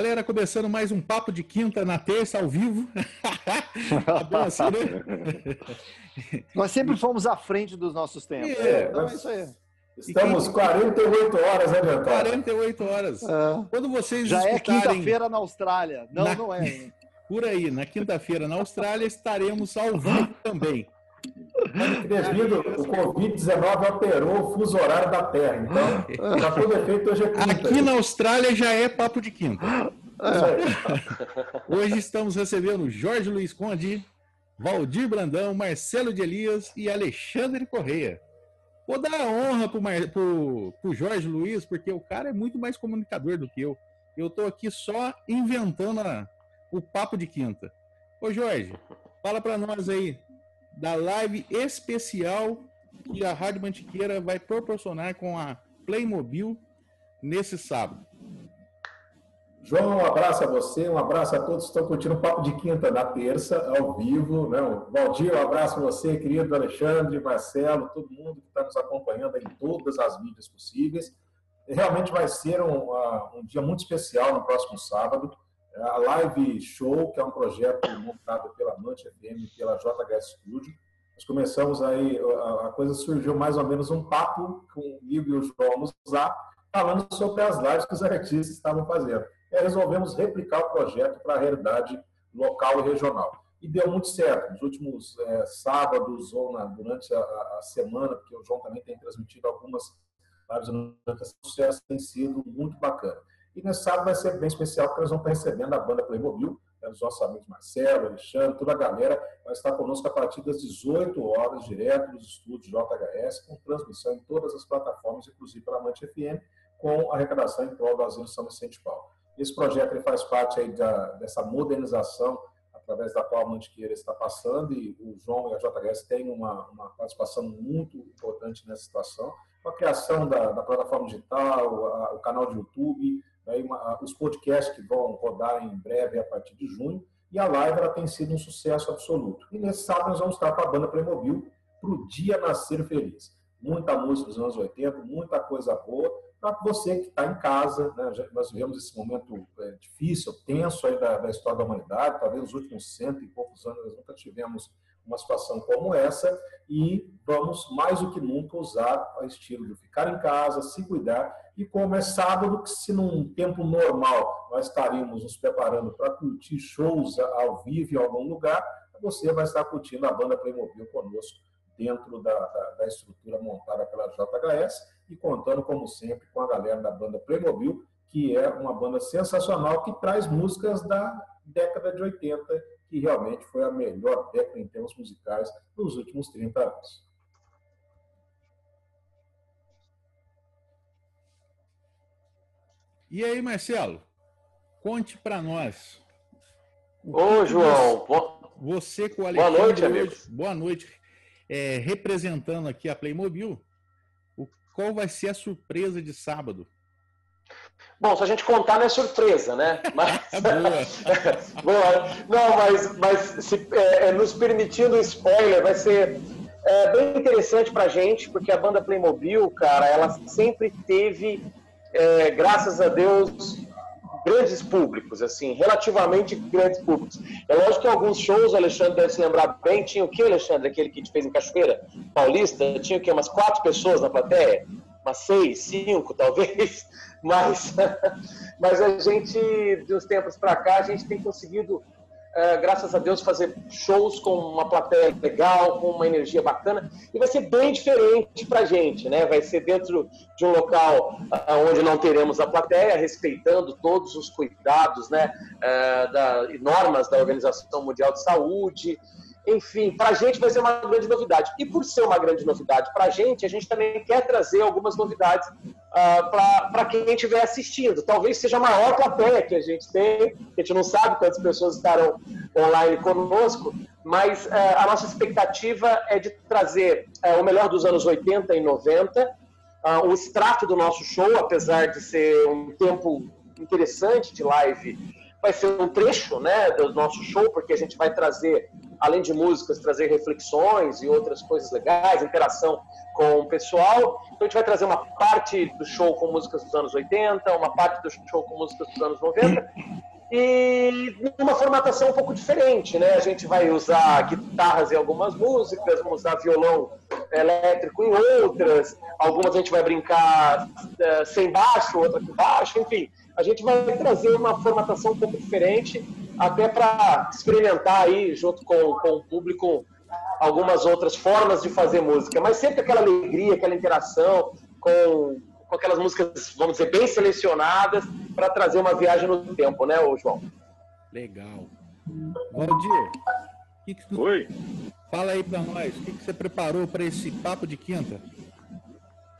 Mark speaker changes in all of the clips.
Speaker 1: Galera, começando mais um Papo de Quinta na terça, ao vivo.
Speaker 2: tá assim, né? Nós sempre fomos à frente dos nossos tempos.
Speaker 3: É, então é isso aí. Estamos quem... 48 horas adiantados.
Speaker 1: 48 horas. É. Quando vocês
Speaker 2: Já é quinta-feira na Austrália. Não, na... não é.
Speaker 1: Por aí, na quinta-feira na Austrália estaremos ao vivo também.
Speaker 3: Devido o Covid-19 alterou o fuso horário da Terra. Então, para todo efeito, hoje é quinta.
Speaker 1: Aqui na Austrália já é papo de quinta. É. Hoje estamos recebendo Jorge Luiz Conde, Valdir Brandão, Marcelo de Elias e Alexandre Correia. Vou dar a honra para o Jorge Luiz, porque o cara é muito mais comunicador do que eu. Eu estou aqui só inventando a, o papo de quinta. Ô Jorge, fala para nós aí, da live especial que a Rádio Mantiqueira vai proporcionar com a Playmobil nesse sábado.
Speaker 3: João, um abraço a você, um abraço a todos que estão curtindo o Papo de Quinta na terça, ao vivo. Né? Valdir, um abraço a você, querido Alexandre, Marcelo, todo mundo que está nos acompanhando em todas as mídias possíveis. Realmente vai ser um, uh, um dia muito especial no próximo sábado. É a Live Show, que é um projeto montado pela Mante FM e pela JHS Studio. Nós começamos aí, a coisa surgiu mais ou menos um papo comigo e o João no Zap, falando sobre as lives que os artistas estavam fazendo. E aí resolvemos replicar o projeto para a realidade local e regional. E deu muito certo. Nos últimos é, sábados ou na, durante a, a, semana, porque o João também tem transmitido algumas lives o sucesso, tem sido muito bacana. E nesse sábado vai ser bem especial, porque nós vamos estar recebendo a banda Playmobil, né, os nossos amigos Marcelo, Alexandre, toda a galera vai estar conosco a partir das 18 horas, direto dos estúdios JHS, com transmissão em todas as plataformas, inclusive pela Mante FM, com arrecadação em prol do Asilo São Vicente Paulo. Esse projeto ele faz parte aí da, dessa modernização através da qual a Mantiqueira está passando e o João e a JHS têm uma, uma participação muito importante nessa situação, com a criação da, da plataforma digital, a, o canal de YouTube, aí uma, os podcasts que vão rodar em breve a partir de junho, e a live ela tem sido um sucesso absoluto. E nesse sábado nós vamos estar com a banda Playmobil para o Dia Nascer Feliz. Muita música dos anos 80, muita coisa boa, para você que está em casa. Né? Nós vivemos esse momento é, difícil, tenso aí da, da, história da humanidade, talvez nos últimos cento e poucos anos nós nunca tivemos uma situação como essa, e vamos mais do que nunca usar o estilo de ficar em casa, se cuidar e como é sábado, que se num tempo normal nós estaríamos nos preparando para curtir shows ao vivo em algum lugar, você vai estar curtindo a banda Playmobil conosco dentro da, da, da estrutura montada pela JHS e contando, como sempre, com a galera da banda Playmobil, que é uma banda sensacional que traz músicas da década de 80, que realmente foi a melhor década em termos musicais dos últimos 30 anos.
Speaker 1: E aí, Marcelo, conte para nós.
Speaker 4: Ô, João.
Speaker 1: Você com o Alexandre. Boa noite, amigo. Boa noite. É, representando aqui a Playmobil, o, qual vai ser a surpresa de sábado?
Speaker 4: Bom, se a gente contar não é surpresa, né? Mas... Boa. Não, mas, mas se, é, é, nos permitindo spoiler, vai ser é, bem interessante pra gente, porque a banda Playmobil, cara, ela sempre teve é, graças a Deus, grandes públicos, assim, relativamente grandes públicos. É lógico que alguns shows, o Alexandre deve se lembrar bem, tinha o que, Alexandre, aquele que te fez em Cachoeira Paulista? Tinha o que, umas quatro pessoas na plateia? Umas seis, cinco, talvez? Mas, mas a gente, de uns tempos para cá, a gente tem conseguido é, graças a Deus, fazer shows com uma plateia legal, com uma energia bacana, e vai ser bem diferente para a gente, né? Vai ser dentro de um local uh, onde não teremos a plateia, respeitando todos os cuidados, né? Uh, da, normas da Organização Mundial de Saúde, enfim, para a gente vai ser uma grande novidade. E por ser uma grande novidade para a gente, a gente também quer trazer algumas novidades uh, para quem estiver assistindo. Talvez seja a maior plateia que a gente tem, a gente não sabe quantas pessoas estarão online conosco, mas uh, a nossa expectativa é de trazer uh, o melhor dos anos 80 e 90, o extrato do nosso show, apesar de ser um tempo interessante de live vai ser um trecho né, do nosso show, porque a gente vai trazer, além de músicas, trazer reflexões e outras coisas legais, interação com o pessoal. Então a gente vai trazer uma parte do show com músicas dos anos 80, uma parte do show com músicas dos anos 90 e numa formatação um pouco diferente, né? A gente vai usar guitarras em algumas músicas, vamos usar violão elétrico em outras, algumas a gente vai brincar uh, sem baixo, outra com baixo, enfim. A gente vai trazer uma formatação um pouco diferente, até para experimentar aí, junto com, com o público, algumas outras formas de fazer música, mas sempre aquela alegria, aquela interação com com aquelas músicas, vamos dizer, bem selecionadas para trazer uma viagem no tempo, né, João?
Speaker 1: Legal. Valdir,
Speaker 5: que que tu... Oi.
Speaker 1: Fala aí para nós, o que, que você preparou para esse papo de quinta?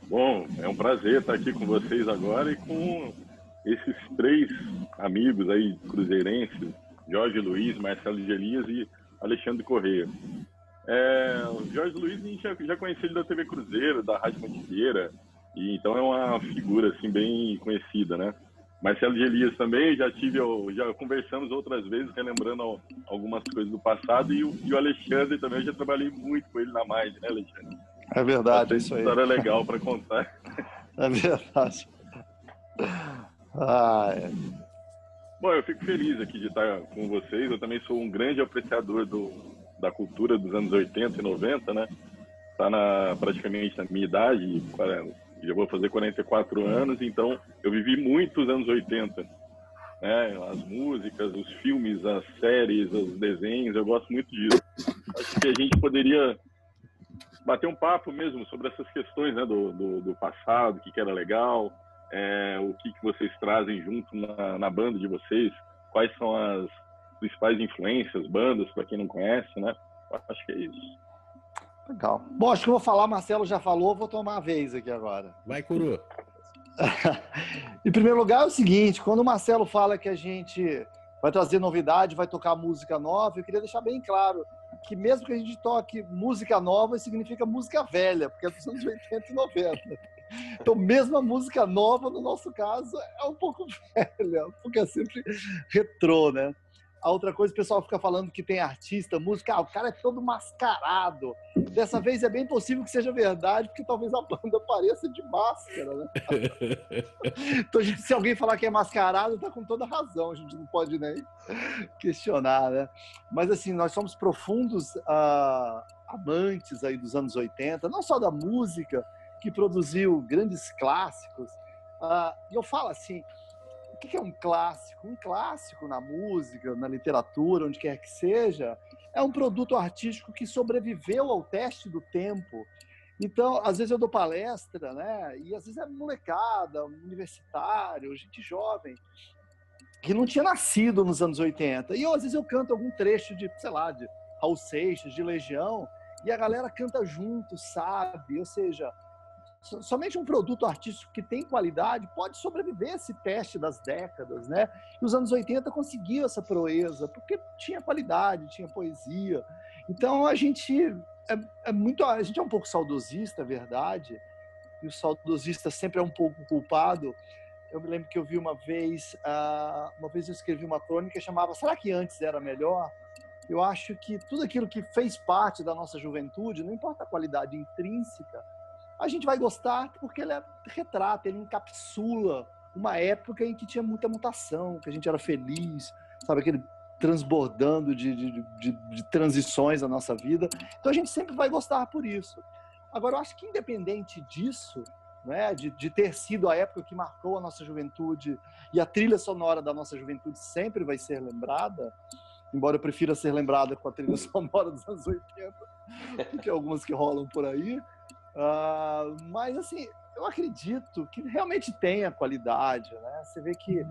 Speaker 5: Bom, é um prazer estar aqui com vocês agora e com esses três amigos aí cruzeirenses, Jorge Luiz, Marcelo de Elias e Alexandre Correia. É, o Jorge Luiz a gente já, já conhecia ele da TV Cruzeiro, da Rádio Mantiqueira, e então é uma figura assim bem conhecida, né? Marcelo de Elias também, já tive, já conversamos outras vezes, relembrando algumas coisas do passado, e o, e o Alexandre também, eu já trabalhei muito com ele na Mais, né, Alexandre?
Speaker 2: É verdade, é isso aí.
Speaker 5: história legal para contar.
Speaker 2: É verdade. Ah, é.
Speaker 5: Bom, eu fico feliz aqui de estar com vocês. Eu também sou um grande apreciador do, da cultura dos anos 80 e 90, né? Está na, praticamente na minha idade, já vou fazer 44 anos, então eu vivi muitos anos 80. Né? As músicas, os filmes, as séries, os desenhos, eu gosto muito disso. Acho que a gente poderia bater um papo mesmo sobre essas questões né? do, do, do passado, o que, que era legal, é, o que, que vocês trazem junto na, na banda de vocês, quais são as principais influências, bandas, para quem não conhece, né? Acho que é isso.
Speaker 2: Legal. Bom, acho que eu vou falar, Marcelo já falou, vou tomar a vez aqui agora.
Speaker 1: Vai, Curu.
Speaker 2: em primeiro lugar, é o seguinte: quando o Marcelo fala que a gente vai trazer novidade, vai tocar música nova, eu queria deixar bem claro que mesmo que a gente toque música nova, significa música velha, porque é dos anos 80 e 90. Então, mesmo a música nova, no nosso caso, é um pouco velha, porque é sempre retrô, né? A outra coisa, o pessoal fica falando que tem artista, música, ah, o cara é todo mascarado. Dessa vez é bem possível que seja verdade, porque talvez a banda pareça de máscara, né? então, gente, se alguém falar que é mascarado, tá com toda razão, a gente não pode nem questionar, né? Mas assim, nós somos profundos uh, amantes aí dos anos 80, não só da música, que produziu grandes clássicos. Uh, e eu falo assim, que é um clássico? Um clássico na música, na literatura, onde quer que seja, é um produto artístico que sobreviveu ao teste do tempo. Então, às vezes eu dou palestra, né? E às vezes é molecada, universitário, gente jovem, que não tinha nascido nos anos 80. E eu, às vezes eu canto algum trecho de, sei lá, de Raul Seixas, de Legião, e a galera canta junto, sabe? Ou seja, somente um produto artístico que tem qualidade pode sobreviver esse teste das décadas, né? E os anos 80 conseguiu essa proeza, porque tinha qualidade, tinha poesia. Então a gente é, é muito, a gente é um pouco saudosista, é verdade, e o saudosista sempre é um pouco culpado. Eu me lembro que eu vi uma vez, uh, uma vez eu escrevi uma crônica chamava Será que antes era melhor? Eu acho que tudo aquilo que fez parte da nossa juventude, não importa a qualidade intrínseca, a gente vai gostar porque ele é, retrata, ele encapsula uma época em que tinha muita mutação, que a gente era feliz, sabe, aquele transbordando de, de, de, de transições na nossa vida. Então a gente sempre vai gostar por isso. Agora, eu acho que independente disso, né, de, de, ter sido a época que marcou a nossa juventude e a trilha sonora da nossa juventude sempre vai ser lembrada, embora eu prefira ser lembrada com a trilha sonora dos anos 80 do que algumas que rolam por aí, Uh, mas assim, eu acredito que realmente tem a qualidade, né? Você vê que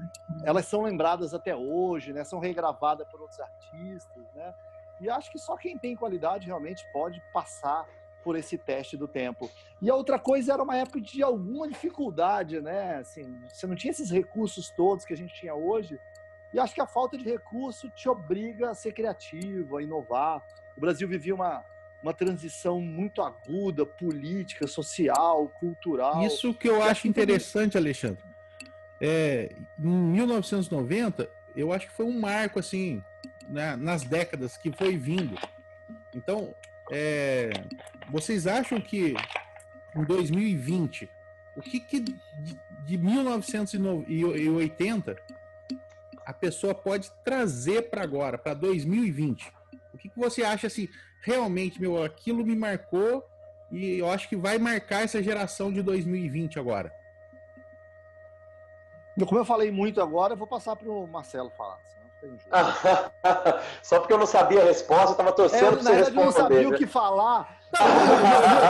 Speaker 2: elas são lembradas até hoje, né? São regravadas por outros artistas, né? E acho que só quem tem qualidade realmente pode passar por esse teste do tempo. E a outra coisa era uma época de alguma dificuldade, né? Assim, você não tinha esses recursos todos que a gente tinha hoje. E acho que a falta de recurso te obriga a ser criativo, a inovar. O Brasil vivia uma uma transição muito aguda, política, social, cultural.
Speaker 1: Isso que eu acho interessante, Alexandre. É, em 1990, eu acho que foi um marco assim né, nas décadas que foi vindo. Então, é, vocês acham que em 2020, o que, que de, de 1980 a pessoa pode trazer para agora, para 2020? O que, que você acha assim, realmente, meu, aquilo me marcou e eu acho que vai marcar essa geração de 2020 agora?
Speaker 2: Como eu falei muito agora, eu vou passar para o Marcelo falar.
Speaker 4: Só porque eu não sabia a resposta, eu estava torcendo é, para você responder. Eu não
Speaker 2: sabia o que falar.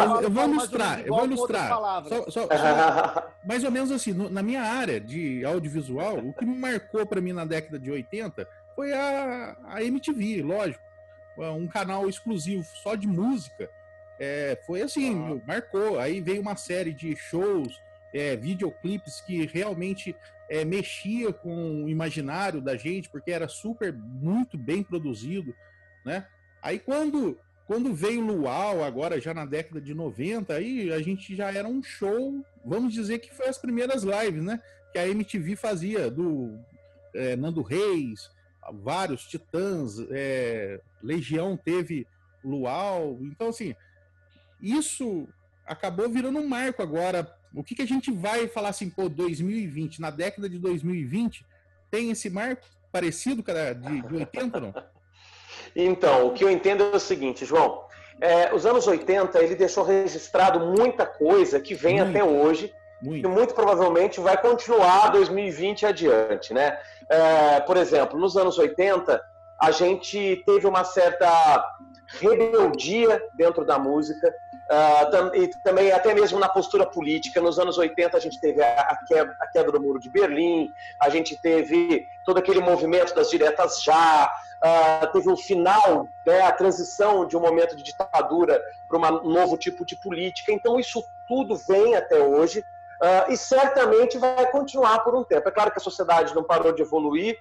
Speaker 1: eu, eu, vou ilustrar, eu vou ilustrar. Só, só, só, mais ou menos assim, no, na minha área de audiovisual, o que me marcou para mim na década de 80 foi a, a MTV, lógico. Um canal exclusivo só de música. É, foi assim, marcou. Aí veio uma série de shows, é, videoclipes que realmente é, mexia com o imaginário da gente, porque era super, muito bem produzido, né? Aí quando, quando veio o Luau, agora já na década de 90, aí a gente já era um show, vamos dizer que foi as primeiras lives, né? Que a MTV fazia, do é, Nando Reis, vários Titãs, é, Legião teve Luau, então assim, isso acabou virando um marco agora o que, que a gente vai falar assim, pô, 2020, na década de 2020, tem esse marco parecido, cara, de, de 80 não?
Speaker 4: Então, o que eu entendo é o seguinte, João. É, os anos 80, ele deixou registrado muita coisa que vem muito, até hoje muito. e muito provavelmente vai continuar 2020 adiante, né? É, por exemplo, nos anos 80, a gente teve uma certa rebeldia dentro da música, Uh, e também até mesmo na postura política. Nos anos 80 a gente teve a, queda, a queda do Muro de Berlim, a gente teve todo aquele movimento das diretas já, uh, teve o final, né, a transição de um momento de ditadura para um novo tipo de política. Então isso tudo vem até hoje. Uh, e certamente vai continuar por um tempo. É claro que a sociedade não parou de evoluir,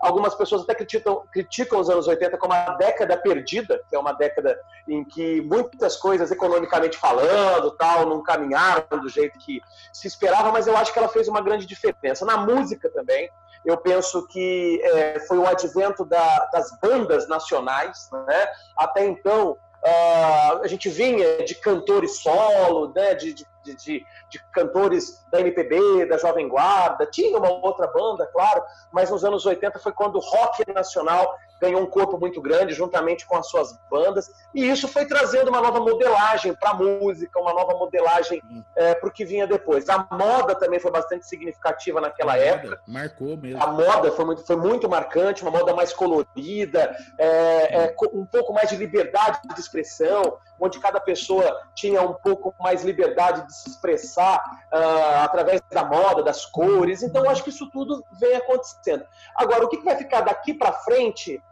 Speaker 4: Algumas pessoas até criticam, criticam os anos 80 como a década perdida, que é uma década em que muitas coisas, economicamente falando, tal, não caminharam do jeito que se esperava, mas eu acho que ela fez uma grande diferença. Na música também, eu penso que é, foi o advento da, das bandas nacionais. Né? Até então, uh, a gente vinha de cantores solo, né? de, de de, de, de, cantores da MPB, da Jovem Guarda, tinha uma outra banda, claro, mas nos anos 80 foi quando o rock nacional ganhou um corpo muito grande, juntamente com as suas bandas, e isso foi trazendo uma nova modelagem para a música, uma nova modelagem é, para o que vinha depois. A moda também foi bastante significativa naquela
Speaker 1: a
Speaker 4: época.
Speaker 1: Moda, marcou mesmo.
Speaker 4: A moda foi muito, foi muito marcante, uma moda mais colorida, é, é, um pouco mais de liberdade de expressão, onde cada pessoa tinha um pouco mais liberdade de se expressar uh, através da moda, das cores. Então, acho que isso tudo vem acontecendo. Agora, o que vai ficar daqui para frente?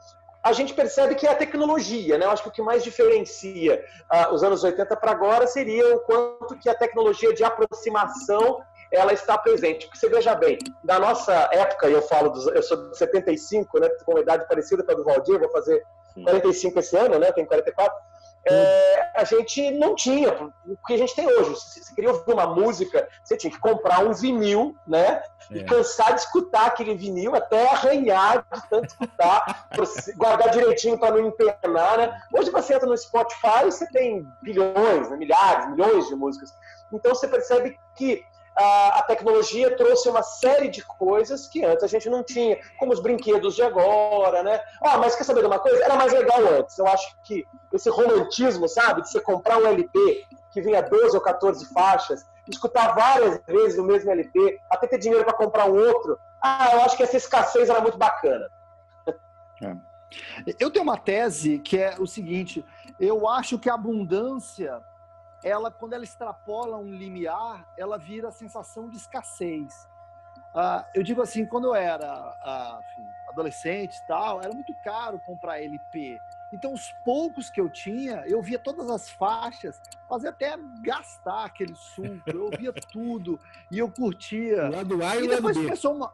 Speaker 4: A gente percebe que é a tecnologia, né? Eu acho que o que mais diferencia uh, os anos 80 para agora seria o quanto que a tecnologia de aproximação ela está presente. Porque você veja bem, na nossa época, eu falo, dos, eu sou de 75, né? Com uma idade parecida com a do Valdir, vou fazer 45 esse ano, né? Tenho 44 é, a gente não tinha o que a gente tem hoje. Se você queria ouvir uma música, você tinha que comprar um vinil, né? É. E cansar de escutar aquele vinil até arranhar de tanto escutar, guardar direitinho para não empenar, né? Hoje você entra no Spotify, você tem bilhões, né? milhares, milhões de músicas. Então você percebe que a, tecnologia trouxe uma série de coisas que antes a gente não tinha, como os brinquedos de agora, né? Ah, mas quer saber de uma coisa? Era mais legal antes. Eu acho que esse romantismo, sabe, de você comprar um LP que vinha 12 ou 14 faixas, escutar várias vezes o mesmo LP, até ter dinheiro para comprar um outro. Ah, eu acho que essa escassez era muito bacana.
Speaker 2: É. Eu tenho uma tese que é o seguinte: eu acho que a abundância ela, quando ela extrapola um limiar, ela vira a sensação de escassez. Ah, eu digo assim, quando eu era ah, enfim, adolescente e tal, era muito caro comprar LP. Então, os poucos que eu tinha, eu via todas as faixas, fazia até gastar aquele suco, eu via tudo e eu curtia.
Speaker 1: O lado A e,
Speaker 2: e
Speaker 1: o lado B.
Speaker 2: Começou uma...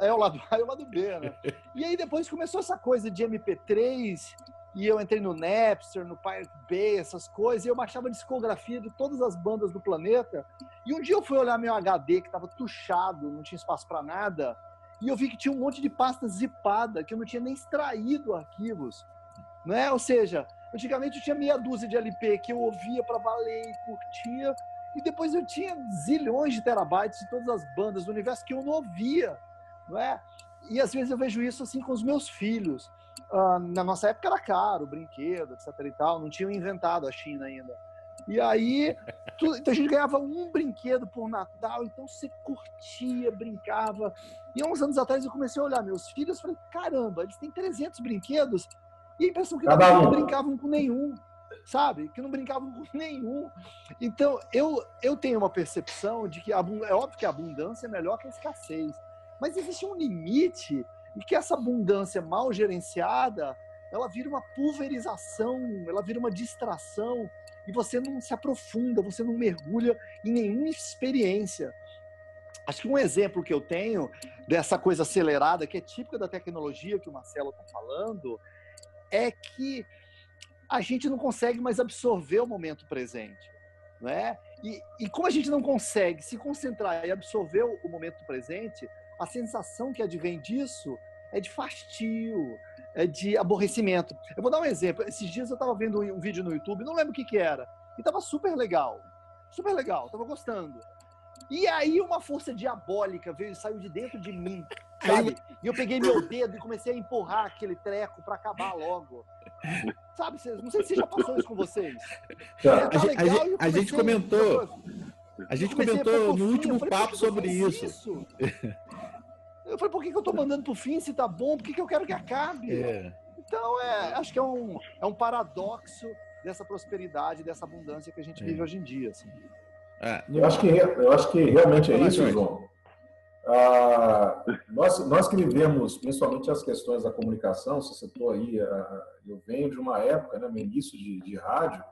Speaker 2: É o lado A e o lado B, né? e aí depois começou essa coisa de MP3 e eu entrei no Napster, no Pirate Bay, essas coisas, e eu baixava discografia de todas as bandas do planeta. E um dia eu fui olhar meu HD, que estava tuchado, não tinha espaço para nada, e eu vi que tinha um monte de pasta zipada, que eu não tinha nem extraído arquivos. Né? Ou seja, antigamente eu tinha meia dúzia de LP que eu ouvia para valer e curtia, e depois eu tinha zilhões de terabytes de todas as bandas do universo que eu não ouvia. Não é? E às vezes eu vejo isso assim com os meus filhos. Uh, na nossa época era caro, brinquedo, etc e tal, não tinham inventado a China ainda. E aí, então a gente ganhava um brinquedo por Natal, então você curtia, brincava. E há uns anos atrás eu comecei a olhar meus filhos e falei, caramba, eles têm 300 brinquedos e a impressão que Cada não brincavam com nenhum, sabe? Que não brincavam com nenhum. Então, eu, eu tenho uma percepção de que, é óbvio que a abundância é melhor que a escassez, mas existe um limite e que essa abundância mal gerenciada, ela vira uma pulverização, ela vira uma distração, e você não se aprofunda, você não mergulha em nenhuma experiência. Acho que um exemplo que eu tenho dessa coisa acelerada, que é típica da tecnologia que o Marcelo está falando, é que a gente não consegue mais absorver o momento presente. Né? E, e como a gente não consegue se concentrar e absorver o momento presente, a sensação que advém disso é de fastio, é de aborrecimento. Eu vou dar um exemplo. Esses dias eu estava vendo um vídeo no YouTube, não lembro o que, que era, e estava super legal. Super legal, estava gostando. E aí uma força diabólica veio e saiu de dentro de mim, sabe? E eu peguei meu dedo e comecei a empurrar aquele treco para acabar logo. Sabe? Não sei se já passou isso com vocês.
Speaker 1: Tá. Tá a, gente, a, gente comentou. A gente comentou no último falei, papo sobre isso. isso?
Speaker 2: Eu falei, por que, que eu tô mandando pro fim se tá bom? Por que, que eu quero que acabe? É. Então, é, acho que é um, é um paradoxo dessa prosperidade, dessa abundância que a gente é. vive hoje em dia. Assim.
Speaker 3: É, eu, acho que, eu acho que realmente é isso, João. Ah, nós, nós que vivemos, principalmente as questões da comunicação, você citou aí, ah, eu venho de uma época, né, no início de, de rádio,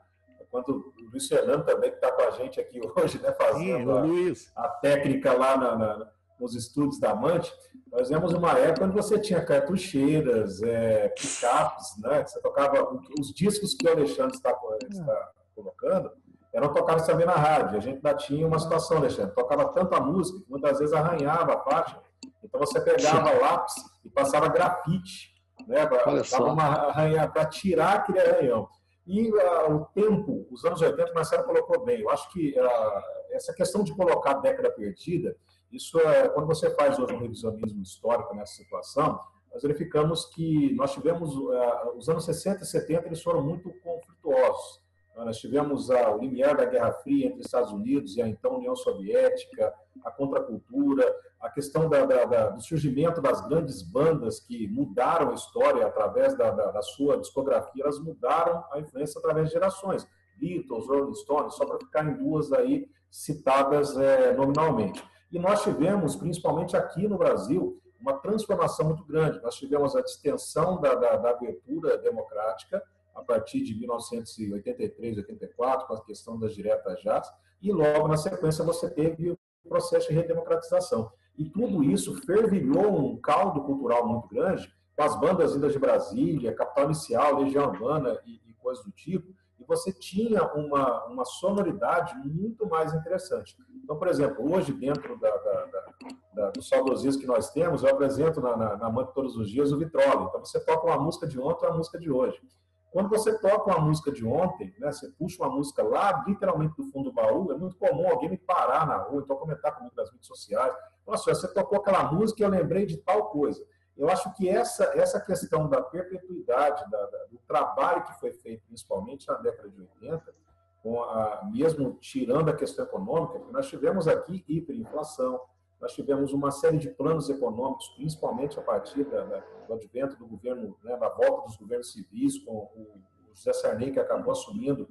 Speaker 3: quando o Luiz Fernando também, que está com a gente aqui hoje, né, fazendo Sim, a, a, técnica lá na, na nos estúdios da Amante, nós vemos uma época onde você tinha cartucheiras, é, picapes, né? Você tocava os discos que o Alexandre está, está colocando, eram tocados também na rádio. A gente ainda tinha uma situação, Alexandre, tocava tanta música que muitas vezes arranhava a página. Então você pegava lápis e passava grafite, né? Dava uma arranha para tirar aquele arranhão. E uh, o tempo, os anos 80, o Marcelo colocou bem. Eu acho que uh, essa questão de colocar década perdida, isso é, quando você faz hoje um revisionismo histórico nessa situação, nós verificamos que nós tivemos, uh, os anos 60 e 70, eles foram muito conflituosos. Nós tivemos o limiar da Guerra Fria entre Estados Unidos e a então União Soviética, a contracultura, a questão da, da, da, do surgimento das grandes bandas que mudaram a história através da, sua discografia, elas mudaram a influência através de gerações. Beatles, Rolling Stones, só para ficar em duas aí citadas é, nominalmente. E nós tivemos, principalmente aqui no Brasil, uma transformação muito grande. Nós tivemos a distensão da, da, da abertura democrática a partir de 1983, 84, com a questão das diretas já, e logo na sequência você teve o processo de redemocratização. E tudo isso fervilhou um caldo cultural muito grande, com as bandas vindas de Brasília, Capital Inicial, Legião Urbana e, e coisas do tipo, e você tinha uma, uma sonoridade muito mais interessante. Então, por exemplo, hoje, dentro da, da, da, do saudosismo que nós temos, eu apresento na, na, na Todos os Dias o Vitrola. Então, você toca uma música de ontem ou uma música de hoje. Quando você toca uma música de ontem, né, você puxa uma música lá, literalmente do fundo do baú, é muito comum alguém me parar na rua, então comentar comigo nas redes sociais. Nossa, você tocou aquela música e eu lembrei de tal coisa. Eu acho que essa, essa questão da perpetuidade, da, da, do trabalho que foi feito, principalmente na década de 80, com a, mesmo tirando a questão econômica, nós tivemos aqui hiperinflação, nós tivemos uma série de planos econômicos, principalmente a partir da, da, do advento do governo, né, da volta dos governos civis, com o, o José Sarney, que acabou assumindo,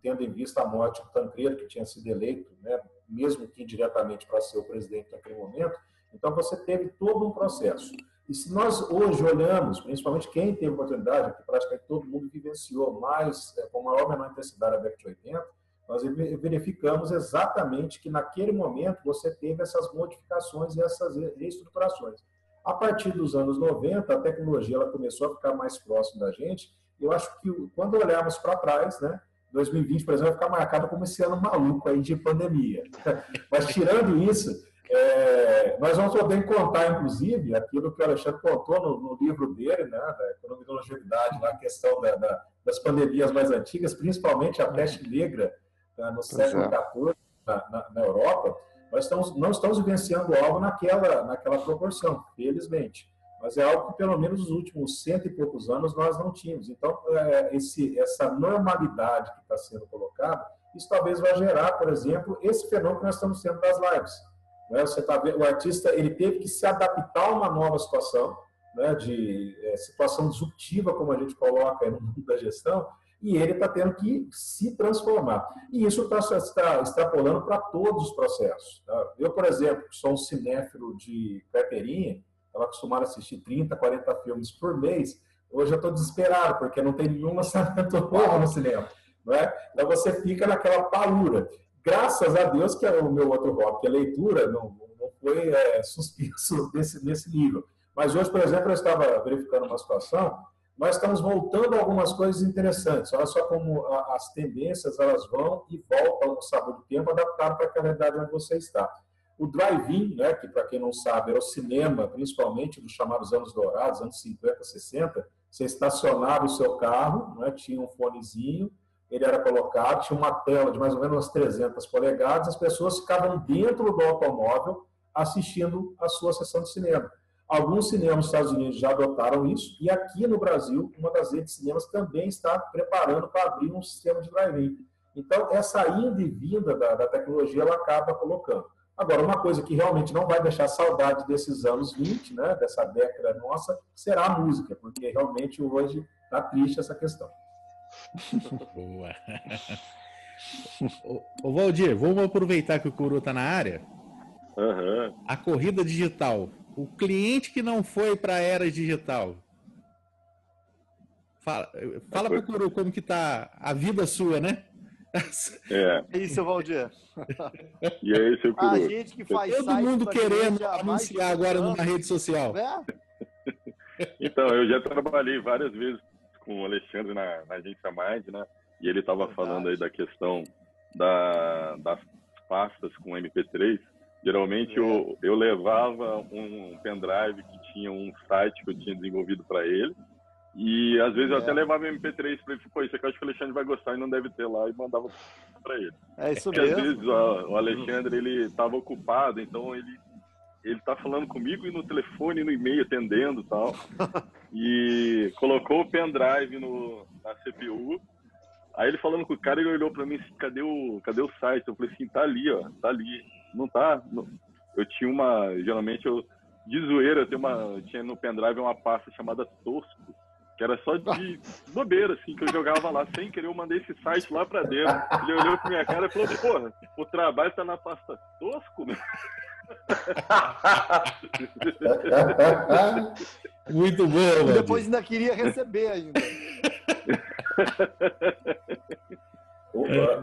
Speaker 3: tendo em vista a morte do Tancredo, que tinha sido eleito, né, mesmo que indiretamente para ser o presidente naquele momento. Então, você teve todo um processo. E se nós hoje olhamos, principalmente quem teve oportunidade, que praticamente todo mundo vivenciou mais, é, com maior ou menor intensidade a década de 80, nós verificamos exatamente que naquele momento você teve essas modificações e essas reestruturações. A partir dos anos 90, a tecnologia ela começou a ficar mais próxima da gente. Eu acho que quando olharmos para trás, né, 2020, por exemplo, vai ficar marcado como esse ano maluco aí de pandemia. Mas tirando isso, é, nós vamos poder contar, inclusive, aquilo que o Alexandre contou no, no livro dele, né, da economia da longevidade, na questão da, da, das pandemias mais antigas, principalmente a peste negra tá, no século XIV na, na, na, Europa. Nós estamos, não estamos vivenciando algo naquela, naquela proporção, felizmente. Mas é algo que, pelo menos, nos últimos cento e poucos anos nós não tínhamos. Então, é, esse, essa normalidade que está sendo colocada, isso talvez vai gerar, por exemplo, esse fenômeno que nós estamos tendo das lives né? Você tá vendo, o artista ele teve que se adaptar a uma nova situação, né? de é, situação disruptiva, como a gente coloca no mundo da gestão, e ele está tendo que se transformar. E isso está tá extrapolando para todos os processos. Tá? Eu, por exemplo, sou um cinéfilo de carteirinha, estava acostumado a assistir 30, 40 filmes por mês, hoje eu estou desesperado, porque não tem nenhum lançamento novo no cinema. Não é? Então você fica naquela palura graças a Deus que é o meu outro hobby, que é leitura, não, não foi é, suspenso desse, nesse nível. Mas hoje, por exemplo, eu estava verificando uma situação, nós estamos voltando a algumas coisas interessantes. Olha só como a, as tendências elas vão e voltam no sabor do tempo, adaptado para a realidade onde você está. O drive-in, né, que para quem não sabe, era o cinema, principalmente dos chamados anos dourados, anos 50, 60, você estacionava o seu carro, né, tinha um fonezinho, ele era colocado, tinha uma tela de mais ou menos umas 300 polegadas, as pessoas ficavam dentro do automóvel assistindo a sua sessão de cinema. Alguns cinemas nos Estados Unidos já adotaram isso, e aqui no Brasil, uma das redes de cinemas também está preparando para abrir um sistema de drive-in. Então, essa ida e vinda da, da, tecnologia, ela acaba colocando. Agora, uma coisa que realmente não vai deixar saudade desses anos 20, né, dessa década nossa, será a música, porque realmente hoje está triste essa questão.
Speaker 1: Boa. ô, Valdir, vamos aproveitar que o Curu está na área.
Speaker 5: Uhum.
Speaker 1: A corrida digital. O cliente que não foi para a era digital. Fala, fala para o Curu como que tá a vida sua, né?
Speaker 5: É.
Speaker 2: é isso, Valdir.
Speaker 5: E aí, seu Curu?
Speaker 2: A gente que faz
Speaker 1: Todo mundo querendo anunciar agora numa rede social. É?
Speaker 5: Então, eu já trabalhei várias vezes com o Alexandre na, na agência Mind, né? E ele estava falando aí da questão da, das pastas com MP3. Geralmente é. eu, eu levava um pendrive que tinha um site que eu tinha desenvolvido para ele. E às vezes é. eu até levava MP3 para ele, pô, isso aqui eu acho que o Alexandre vai gostar e não deve ter lá, e mandava para ele.
Speaker 2: É isso
Speaker 5: Porque
Speaker 2: mesmo.
Speaker 5: às vezes o, o Alexandre ele estava ocupado, então ele ele tá falando comigo e no telefone, no e-mail, atendendo tal. e colocou o pendrive no, na CPU. Aí ele falando com o cara, ele olhou para mim assim, cadê o, cadê o site? Eu falei assim, tá ali, ó, tá ali. Não tá? Não. Eu tinha uma, geralmente eu, de zoeira, eu, tenho uma, tinha no pendrive uma pasta chamada Tosco, que era só de bobeira, assim, que eu jogava lá sem querer, eu mandei esse site lá pra dentro. Ele olhou pra minha cara e falou, porra, o trabalho tá na pasta Tosco, né?
Speaker 1: Muito bom.
Speaker 2: Depois ainda queria receber ainda.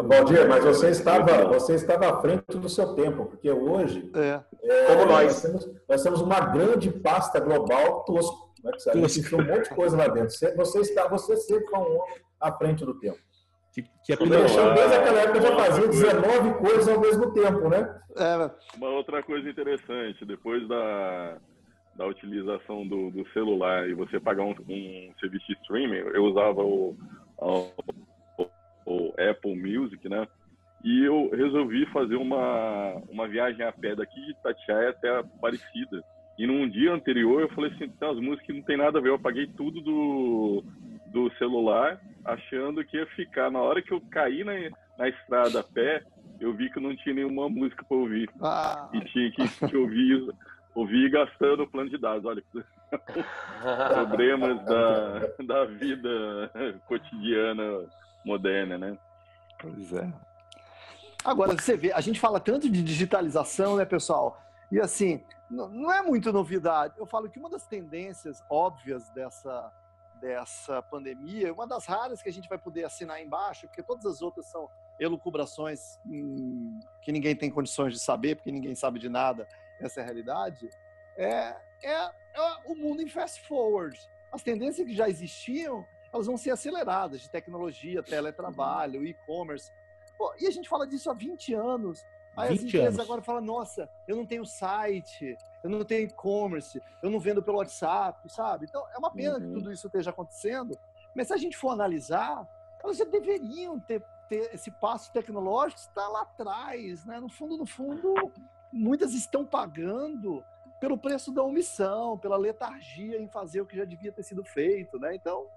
Speaker 3: Valdir, mas você estava, você estava à frente do seu tempo, porque hoje,
Speaker 2: é.
Speaker 3: É, como nós, nós temos, nós temos uma grande pasta global tosco. Né, que a gente um monte de coisa lá dentro. Você, você, está, você sempre foi um homem à frente do tempo.
Speaker 1: Que, que é
Speaker 3: o Alexandre, desde aquela época, já fazia 19 coisas ao mesmo tempo, né?
Speaker 5: É. Uma outra coisa interessante, depois da, da utilização do, do celular e você pagar um, um serviço de streaming, eu usava o, o, o, Apple Music, né? E eu resolvi fazer uma, uma viagem a pé daqui de Itatiaia até Aparecida. E num dia anterior eu falei assim, tem umas músicas que não tem nada a ver, eu apaguei tudo do, do celular, achando que ia ficar. Na hora que eu caí na, na estrada a pé, eu vi que não tinha nenhuma música para ouvir. Ah. E tinha que, que ouvir, ouvir gastando o plano de dados. Olha, problemas da, da vida cotidiana moderna, né?
Speaker 2: Pois é. Agora, você vê, a gente fala tanto de digitalização, né, pessoal? E assim, não é muito novidade. Eu falo que uma das tendências óbvias dessa, dessa pandemia, uma das raras que a gente vai poder assinar embaixo, porque todas as outras são elucubrações hum, que ninguém tem condições de saber, porque ninguém sabe de nada, essa é a realidade, é, é, é o mundo em fast forward. As tendências que já existiam, elas vão ser aceleradas, de tecnologia, teletrabalho, e-commerce. E a gente fala disso há 20 anos, Aí as empresas anos. agora falam, nossa, eu não tenho site, eu não tenho e-commerce, eu não vendo pelo WhatsApp, sabe? Então, é uma pena uhum. que tudo isso esteja acontecendo, mas se a gente for analisar, elas já deveriam ter, ter esse passo tecnológico está lá atrás, né? No fundo, no fundo, muitas estão pagando pelo preço da omissão, pela letargia em fazer o que já devia ter sido feito, né? Então,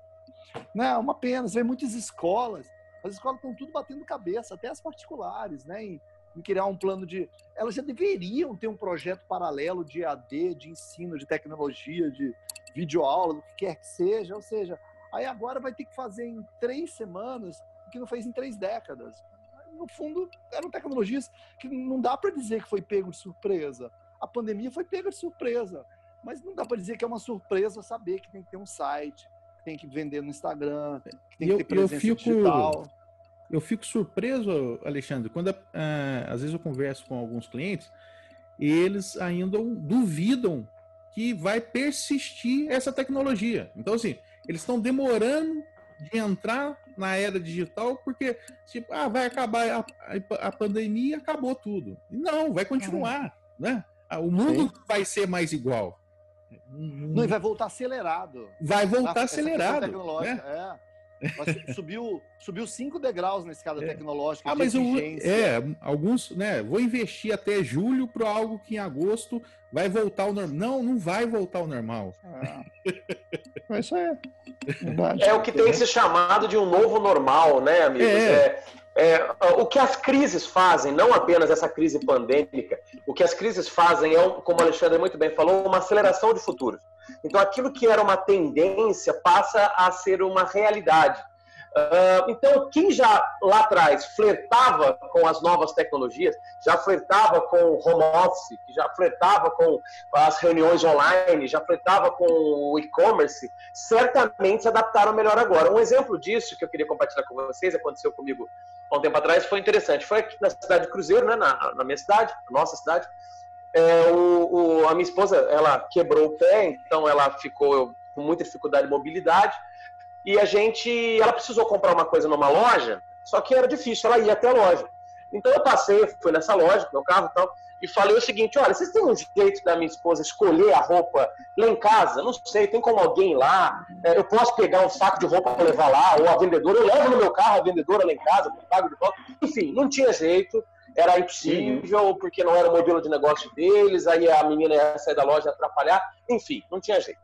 Speaker 2: né, uma pena. Você vê muitas escolas, as escolas estão tudo batendo cabeça, até as particulares, né? Em, em criar um plano de. Elas já deveriam ter um projeto paralelo de AD, de ensino, de tecnologia, de videoaula, do que quer que seja. Ou seja, aí agora vai ter que fazer em três semanas o que não fez em três décadas. No fundo, eram tecnologias que não dá para dizer que foi pego de surpresa. A pandemia foi pega de surpresa, mas não dá para dizer que é uma surpresa saber que tem que ter um site, que tem que vender no Instagram, que tem que ter presença eu fico, digital.
Speaker 1: Eu fico surpreso, Alexandre, quando uh, às vezes eu converso com alguns clientes, eles ainda duvidam que vai persistir essa tecnologia. Então, assim, eles estão demorando de entrar na era digital porque, tipo, ah, vai acabar a, a, a pandemia acabou tudo. Não, vai continuar, né? Ah, o mundo Sim. vai ser mais igual.
Speaker 2: Não, e vai voltar acelerado.
Speaker 1: Vai voltar acelerado. Né?
Speaker 2: É subiu, subiu cinco degraus na escada é. tecnológica.
Speaker 1: Ah, mas eu, é, alguns, né? Vou investir até julho para algo que em agosto vai voltar ao normal. Não, não vai voltar ao normal.
Speaker 2: Ah. é isso aí.
Speaker 4: É o que tem se chamado de um novo normal, né, amigos? É. É, é, o que as crises fazem, não apenas essa crise pandêmica, o que as crises fazem é, como o Alexandre muito bem falou, uma aceleração de futuro. Então, aquilo que era uma tendência passa a ser uma realidade. Uh, então, quem já lá atrás flertava com as novas tecnologias, já flertava com o home office, já flertava com as reuniões online, já flertava com o e-commerce, certamente se adaptaram melhor agora. Um exemplo disso que eu queria compartilhar com vocês, aconteceu comigo há um tempo atrás, foi interessante. Foi aqui na cidade de Cruzeiro, né, na, na minha cidade, nossa cidade, é, o, o, a minha esposa, ela quebrou o pé, então ela ficou com muita dificuldade de mobilidade. E a gente, ela precisou comprar uma coisa numa loja, só que era difícil, ela ia até a loja. Então eu passei, fui nessa loja, meu carro e tal, e falei o seguinte: olha, vocês têm um jeito da minha esposa escolher a roupa lá em casa? Não sei, tem como alguém lá? É, eu posso pegar um saco de roupa para levar lá, ou a vendedora, eu levo no meu carro a vendedora lá em casa, pago de volta. Enfim, não tinha jeito era impossível, uhum. porque não era o modelo de negócio deles, aí a menina ia sair da loja atrapalhar, enfim, não tinha jeito.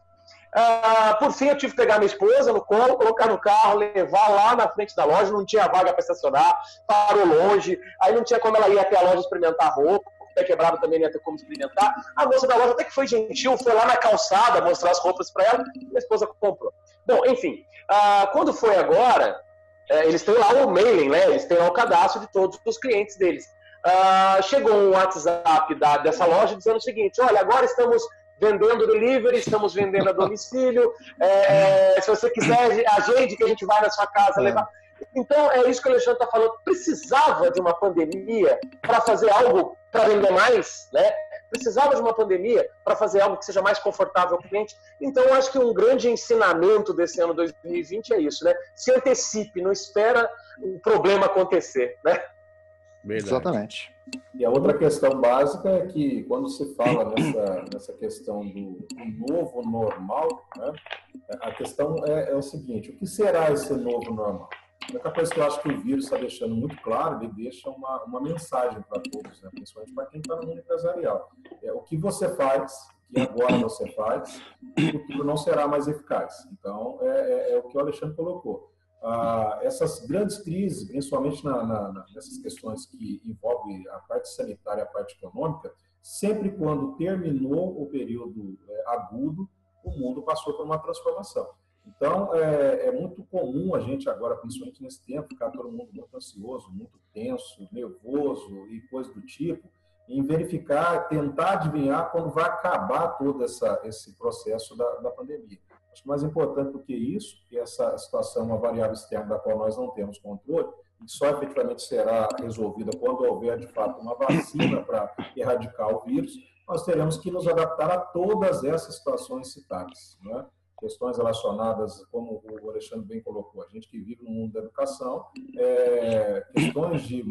Speaker 4: Ah, por fim, eu tive que pegar minha esposa no colo, colocar no carro, levar lá na frente da loja, não tinha vaga para estacionar, parou longe, aí não tinha como ela ir até a loja experimentar roupa, pé quebrado também não ia ter como experimentar. A moça da loja até que foi gentil, foi lá na calçada mostrar as roupas para ela, minha esposa comprou. Bom, enfim, ah, quando foi agora, é, eles têm lá o mailing, né? Eles têm lá o cadastro de todos os clientes deles. Uh, chegou um WhatsApp da, dessa loja dizendo o seguinte: olha, agora estamos vendendo delivery, estamos vendendo a domicílio. É, é, se você quiser, agende que a gente vai na sua casa é. levar. Então, é isso que o Alexandre está falando. Precisava de uma pandemia para fazer algo para vender mais, né? Precisava de uma pandemia para fazer algo que seja mais confortável para o cliente. Então, eu acho que um grande ensinamento desse ano 2020 é isso, né? Se antecipe, não espera o problema acontecer, né?
Speaker 3: Verdade. Exatamente. E a outra questão básica é que quando se fala nessa, nessa questão do, novo normal, né, a questão é, é, o seguinte: o que será esse novo normal? A única coisa que eu acho que o vírus está deixando muito claro, ele deixa uma, uma mensagem para todos, né, principalmente para quem está no mundo empresarial. É, o que você faz, que agora você faz, o futuro não será mais eficaz. Então, é, é, é o que o Alexandre colocou ah, essas grandes crises, principalmente na, na, nessas questões que envolvem a parte sanitária a parte econômica, sempre quando terminou o período é, agudo, o mundo passou por uma transformação. Então, é, é, muito comum a gente agora, principalmente nesse tempo, ficar todo mundo muito ansioso, muito tenso, nervoso e coisa do tipo, em verificar, tentar adivinhar quando vai acabar todo essa, esse processo da, da pandemia. Acho que mais importante do que isso, que essa situação é uma variável externa da qual nós não temos controle, e só efetivamente será resolvida quando houver, de fato, uma vacina para erradicar o vírus, nós teremos que nos adaptar a todas essas situações citadas. Né? questões relacionadas, como o Alexandre bem colocou, a gente que vive no mundo da educação, é, questões de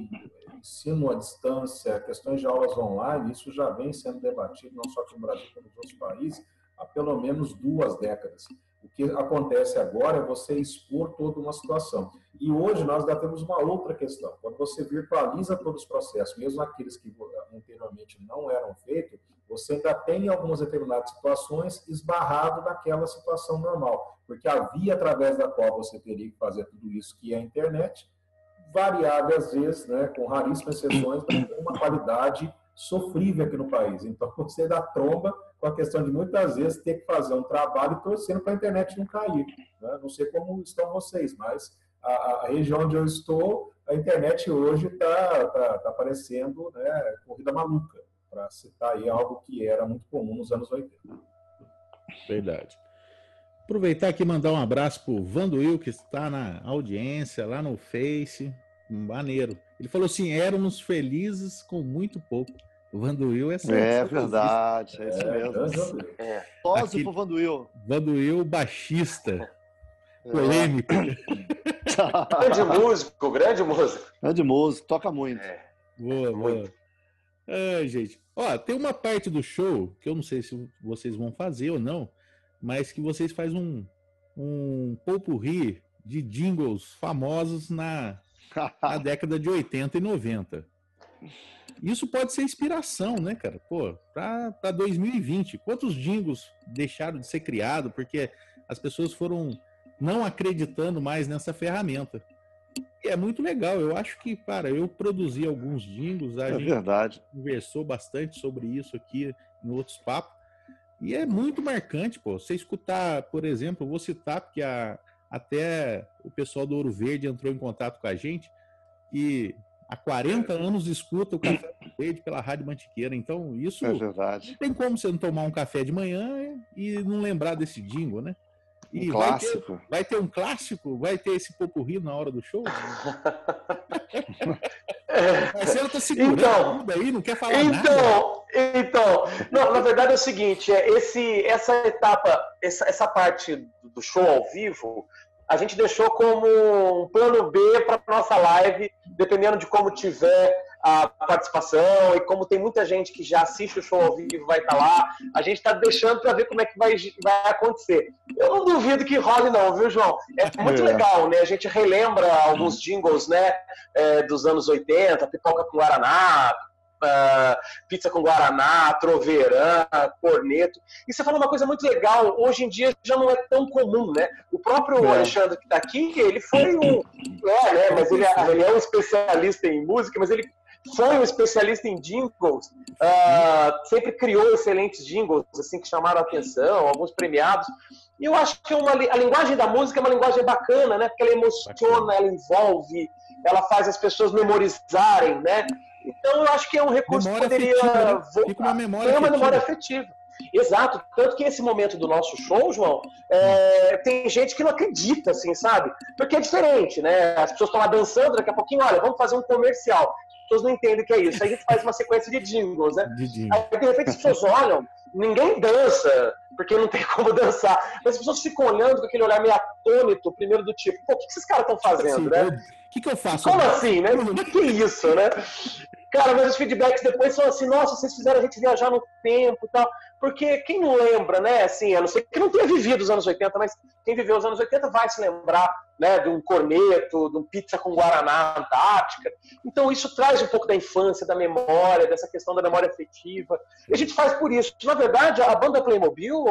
Speaker 3: ensino à distância, questões de aulas online, isso já vem sendo debatido não só aqui no Brasil, como nos outros países, há pelo menos duas décadas. O que acontece agora é você expor toda uma situação. E hoje nós ainda temos uma outra questão. Quando você virtualiza todos os processos, mesmo aqueles que anteriormente não eram feitos, você ainda tem em algumas determinadas situações esbarrado naquela situação normal. Porque a via através da qual você teria que fazer tudo isso, que é a internet, variável às vezes, né, com raríssimas exceções, mas tem uma qualidade sofrível aqui no país. Então você dá tromba com a questão de muitas vezes ter que fazer um trabalho torcendo para a internet não cair. Né? Não sei como estão vocês, mas a, a, região onde eu estou, a internet hoje está tá, tá aparecendo né, corrida maluca, para citar aí algo que era muito comum nos anos 80.
Speaker 1: Verdade. Aproveitar aqui e mandar um abraço para o Vanduil, que está na audiência, lá no Face. Maneiro. Ele falou assim: éramos felizes com muito pouco. O Vanduil é
Speaker 2: certo. É verdade, é isso mesmo. É. Pro Vanduil.
Speaker 1: Vanduil, baixista. É. Polêmico.
Speaker 4: grande músico, grande músico.
Speaker 2: Grande músico, toca muito.
Speaker 1: É. Boa, muito. boa. É, gente. Ó, tem uma parte do show que eu não sei se vocês vão fazer ou não, mas que vocês fazem um, um popurri de jingles famosos na, na década de 80 e 90. Isso pode ser inspiração, né, cara? Pô, para 2020. Quantos jingles deixaram de ser criados porque as pessoas foram não acreditando mais nessa ferramenta? E é muito legal. Eu acho que, cara, eu produzi alguns jingles, a
Speaker 2: é gente verdade.
Speaker 1: conversou bastante sobre isso aqui em outros papos. E é muito marcante, pô. Você escutar, por exemplo, vou citar, porque a, até o pessoal do Ouro Verde entrou em contato com a gente, e há 40 anos escuta o Café Verde pela Rádio Mantiqueira. Então, isso.
Speaker 2: É verdade.
Speaker 1: Não tem como você não tomar um café de manhã e não lembrar desse jingle, né?
Speaker 2: E um clássico.
Speaker 1: Vai ter, vai ter, um clássico? Vai ter esse popurri na hora do show? Marcelo tá segurando então, tudo aí, não quer falar
Speaker 4: então,
Speaker 1: nada.
Speaker 4: Então, não, na verdade é o seguinte, é esse, essa etapa, essa, essa parte do show ao vivo, a gente deixou como um plano B para nossa live, dependendo de como tiver a participação e como tem muita gente que já assiste o show ao vivo vai estar tá lá, a gente está deixando para ver como é que vai, vai acontecer. Eu não duvido que role não, viu, João? É muito é. legal, né? A gente relembra alguns jingles, né, é, dos anos 80, Pipoca com Guaraná, uh, pizza com guaraná, troveirã, corneto. E você falou uma coisa muito legal, hoje em dia já não é tão comum, né? O próprio é. Alexandre que está aqui, ele foi um. É, né? Mas ele, é, ele é um especialista em música, mas ele foi um especialista em jingles, uh, sempre criou excelentes jingles, assim, que chamaram a atenção, alguns premiados. E eu acho que uma, a linguagem da música é uma linguagem bacana, né? Porque ela emociona, ela envolve, ela faz as pessoas memorizarem, né? Então, eu acho que é um recurso memória que poderia
Speaker 1: afetiva, né? voltar. uma memória
Speaker 4: é uma memória afetiva. Exato. Tanto que esse momento do nosso show, João, é, tem gente que não acredita, assim, sabe? Porque é diferente, né? As pessoas estão lá dançando, daqui a pouquinho, olha, vamos fazer um comercial. As pessoas não entendem o que é isso. Aí a gente faz uma sequência de jingles, né? De jingles. Aí, de repente, as pessoas olham, ninguém dança, porque não tem como dançar. Mas as pessoas ficam olhando com aquele olhar meio atônito, primeiro do tipo, pô, o que esses caras estão fazendo, tipo assim, né?
Speaker 1: O que, que eu faço?
Speaker 4: Como assim, né? O que, que é isso, né? Cara, mas os feedbacks depois são assim, nossa, vocês fizeram a gente viajar no tempo e tal. Porque quem não lembra, né, assim, a não ser que não tenha vivido os anos 80, mas quem viveu os anos 80 vai se lembrar, né, de um corneto, de um pizza com guaraná antártica. Então isso traz um pouco da infância, da memória, dessa questão da memória afetiva. E a gente faz por isso. Na verdade, a banda Playmobil,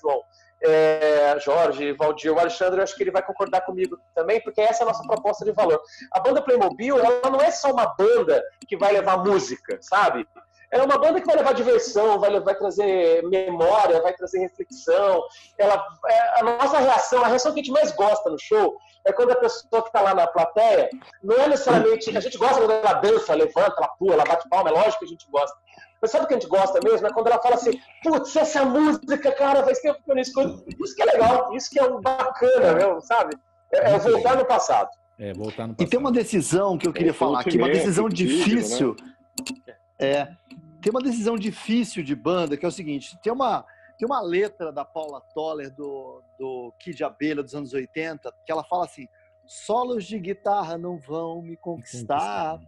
Speaker 4: João, é, Jorge, Valdir, o Alexandre, eu acho que ele vai concordar comigo também, porque essa é a nossa proposta de valor. A banda Playmobil, ela não é só uma banda que vai levar música, sabe? Ela é uma banda que vai levar diversão, vai, vai trazer memória, vai trazer reflexão. Ela, é, a nossa reação, a reação que a gente mais gosta no show, é quando a pessoa que está lá na plateia, não é necessariamente. A gente gosta quando ela dança, levanta, ela pula, ela bate palma, é lógico que a gente gosta. Mas sabe o que a gente gosta mesmo? É quando ela fala assim, putz, essa música, cara, faz tempo que eu não escuto. Isso que é legal, isso que é um bacana, mesmo, sabe? É, é voltar no passado.
Speaker 1: É, voltar no passado.
Speaker 2: E tem uma decisão que eu queria é, falar aqui, uma decisão né? difícil. Né? É, tem uma decisão difícil de banda, que é o seguinte, tem uma Tem uma letra da Paula Toller, do, do Kid Abelha, dos anos 80, que ela fala assim: solos de guitarra não vão me conquistar.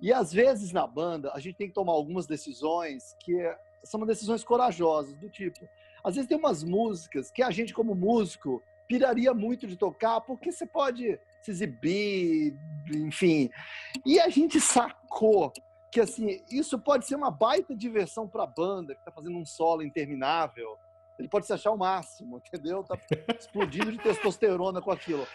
Speaker 2: E às vezes na banda, a gente tem que tomar algumas decisões que são decisões corajosas, do tipo, às vezes tem umas músicas que a gente, como músico, piraria muito de tocar, porque você pode se exibir, enfim. E a gente sacou que assim, isso pode ser uma baita diversão para a banda que está fazendo um solo interminável. Ele pode se achar o máximo, entendeu? Tá explodindo de testosterona com aquilo.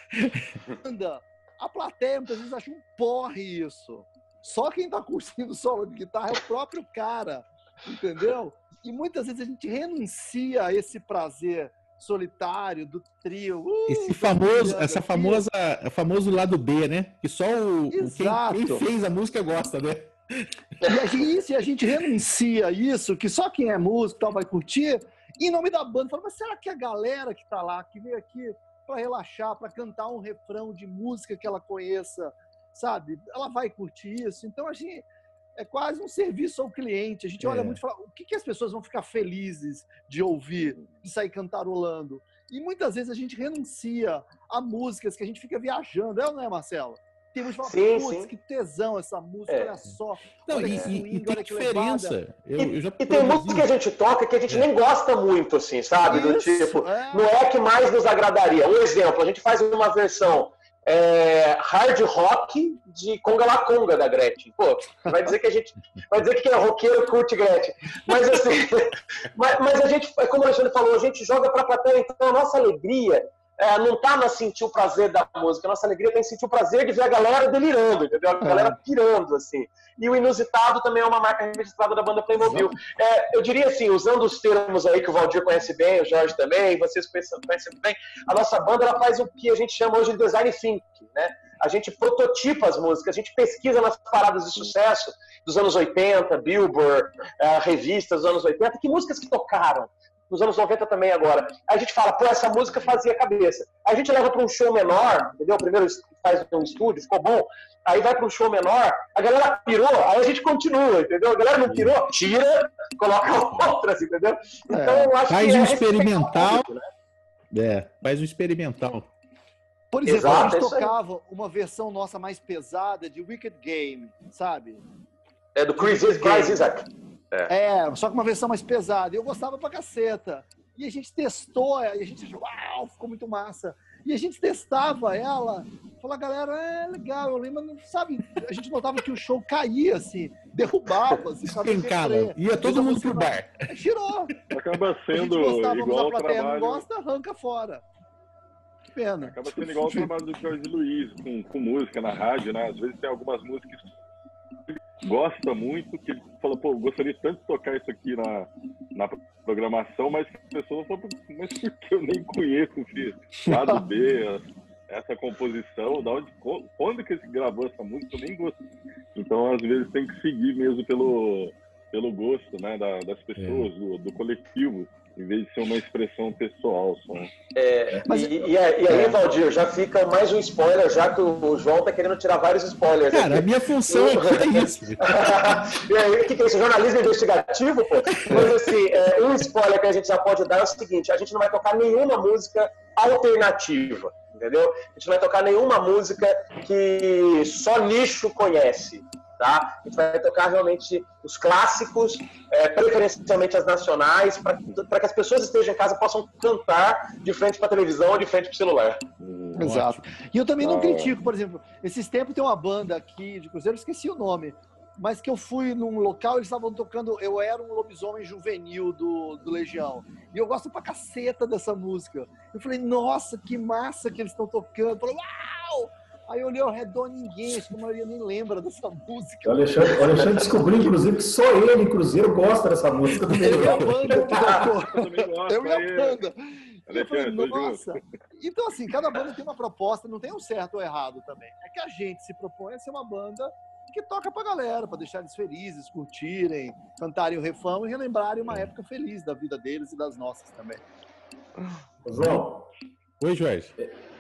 Speaker 2: Banda, a plateia muitas vezes acha um porre isso. Só quem está curtindo solo de guitarra é o próprio cara, entendeu? E muitas vezes a gente renuncia a esse prazer solitário do trio. Uh,
Speaker 1: esse famoso, essa famosa, famoso lado B, né? Que só o, quem, quem, fez a música gosta, né?
Speaker 2: E a gente, a gente renuncia isso, que só quem é músico tal vai curtir, em nome da banda, fala, mas será que a galera que tá lá, que veio aqui para relaxar, para cantar um refrão de música que ela conheça, sabe? Ela vai curtir isso. Então a gente é quase um serviço ao cliente. A gente olha é. muito e fala, o que, que as pessoas vão ficar felizes de ouvir, de sair cantarolando? E muitas vezes a gente renuncia a músicas que a gente fica viajando, é ou não é, Marcelo? Temos uma sim, putz, que tesão essa música, é. olha só.
Speaker 1: Não,
Speaker 2: olha
Speaker 1: e, swing, e tem diferença.
Speaker 4: Eu, eu já e, tem música que a gente toca que a gente é. nem gosta muito, assim, sabe? Isso, Do tipo, é. não é que mais nos agradaria. Um exemplo, a gente faz uma versão é, hard rock de Conga La Conga da Gretchen. Pô, vai dizer que a gente. Vai dizer que quem é roqueiro curte Gretchen. Mas assim. mas, mas, a gente, como o Alexandre falou, a gente joga pra plateia, então a nossa alegria é, não está no sentir o prazer da música, a nossa alegria tem tá em sentir o prazer de ver a galera delirando, entendeu? A galera é. pirando, assim. E o inusitado também é uma marca registrada da banda Playmobil. É, eu diria assim, usando os termos aí que o Valdir conhece bem, o Jorge também, vocês conhecem, conhecem bem, a nossa banda ela faz o que a gente chama hoje de design thinking, né? A gente prototipa as músicas, a gente pesquisa nas paradas de sucesso dos anos 80, Billboard, uh, revistas dos anos 80, que músicas que tocaram, nos anos 90 também agora. Aí a gente fala, pô, essa música fazia cabeça. Aí a gente leva para um show menor, entendeu? Primeiro faz um estúdio, ficou bom. Aí vai para um show menor, a galera pirou, aí a gente continua, entendeu? A galera não pirou, tira, coloca outras, entendeu?
Speaker 1: Então é, eu acho faz que. Um é experimental. Né? É, faz um experimental.
Speaker 2: Por exemplo, Exato, a gente tocava uma versão nossa mais pesada de Wicked Game, sabe?
Speaker 4: É do Chris, Chris Isaac.
Speaker 2: É. é, só que uma versão mais pesada. E eu gostava pra caceta. E a gente testou, e a gente achou, uau, ficou muito massa. E a gente testava ela, falou, galera, é legal, eu lembro, sabe, a gente notava que o show caía, assim, derrubava, assim,
Speaker 1: sabe? Cara, ia todo mundo pro bar.
Speaker 2: Tirou.
Speaker 5: Acaba sendo igual
Speaker 2: a plateia
Speaker 5: trabalho...
Speaker 2: não gosta, arranca fora. Que pena.
Speaker 5: Acaba sendo igual o trabalho do Jorge Luiz, com, com música na rádio, né? Às vezes tem algumas músicas gosta muito, que ele falou, pô, gostaria tanto de tocar isso aqui na, na programação, mas as pessoas falam, mas por que eu nem conheço esse lado B, essa composição, da onde, quando que ele gravou essa música, eu nem gosto. Então, às vezes, tem que seguir mesmo pelo, pelo gosto né, da, das pessoas, é. do, do coletivo em vez de ser uma expressão pessoal só.
Speaker 4: É, Mas, e, e, aí, é. Valdir, já fica mais um spoiler, já que o João tá querendo tirar vários spoilers.
Speaker 1: Cara, aqui. a minha função aqui é isso.
Speaker 4: e aí, o que, que é isso? Jornalismo investigativo, pô? Mas assim, é, um spoiler que a gente já pode dar é o seguinte: a gente não vai tocar nenhuma música alternativa. Entendeu? A gente não vai tocar nenhuma música que só nicho conhece tá? A gente vai tocar realmente os clássicos, é, preferencialmente as nacionais, para que as pessoas estejam em casa possam cantar de frente para a televisão ou de frente para o celular.
Speaker 2: Hum, Exato. E eu também não ah. critico, por exemplo, esses tempos tem uma banda aqui de Cruzeiro, esqueci o nome, mas que eu fui num local, eles estavam tocando, eu era um lobisomem juvenil do, do Legião. E eu gosto pra caceta dessa música. Eu falei, nossa, que massa que eles estão tocando. Eu falei, uau! Aí eu olhei ao redor, ninguém, acho que a maioria nem lembra dessa música.
Speaker 3: O Alexandre, o Alexandre descobriu, inclusive, que só ele em Cruzeiro gosta dessa música.
Speaker 2: Eu e a banda que Eu e a banda. Eu falei, nossa. Então, assim, cada banda tem uma proposta, não tem um certo ou errado também. É que a gente se propõe a ser uma banda que toca pra galera, para deixar eles felizes, curtirem, cantarem o refrão e relembrarem uma época feliz da vida deles e das nossas também.
Speaker 3: João.
Speaker 1: Oi, Jorge.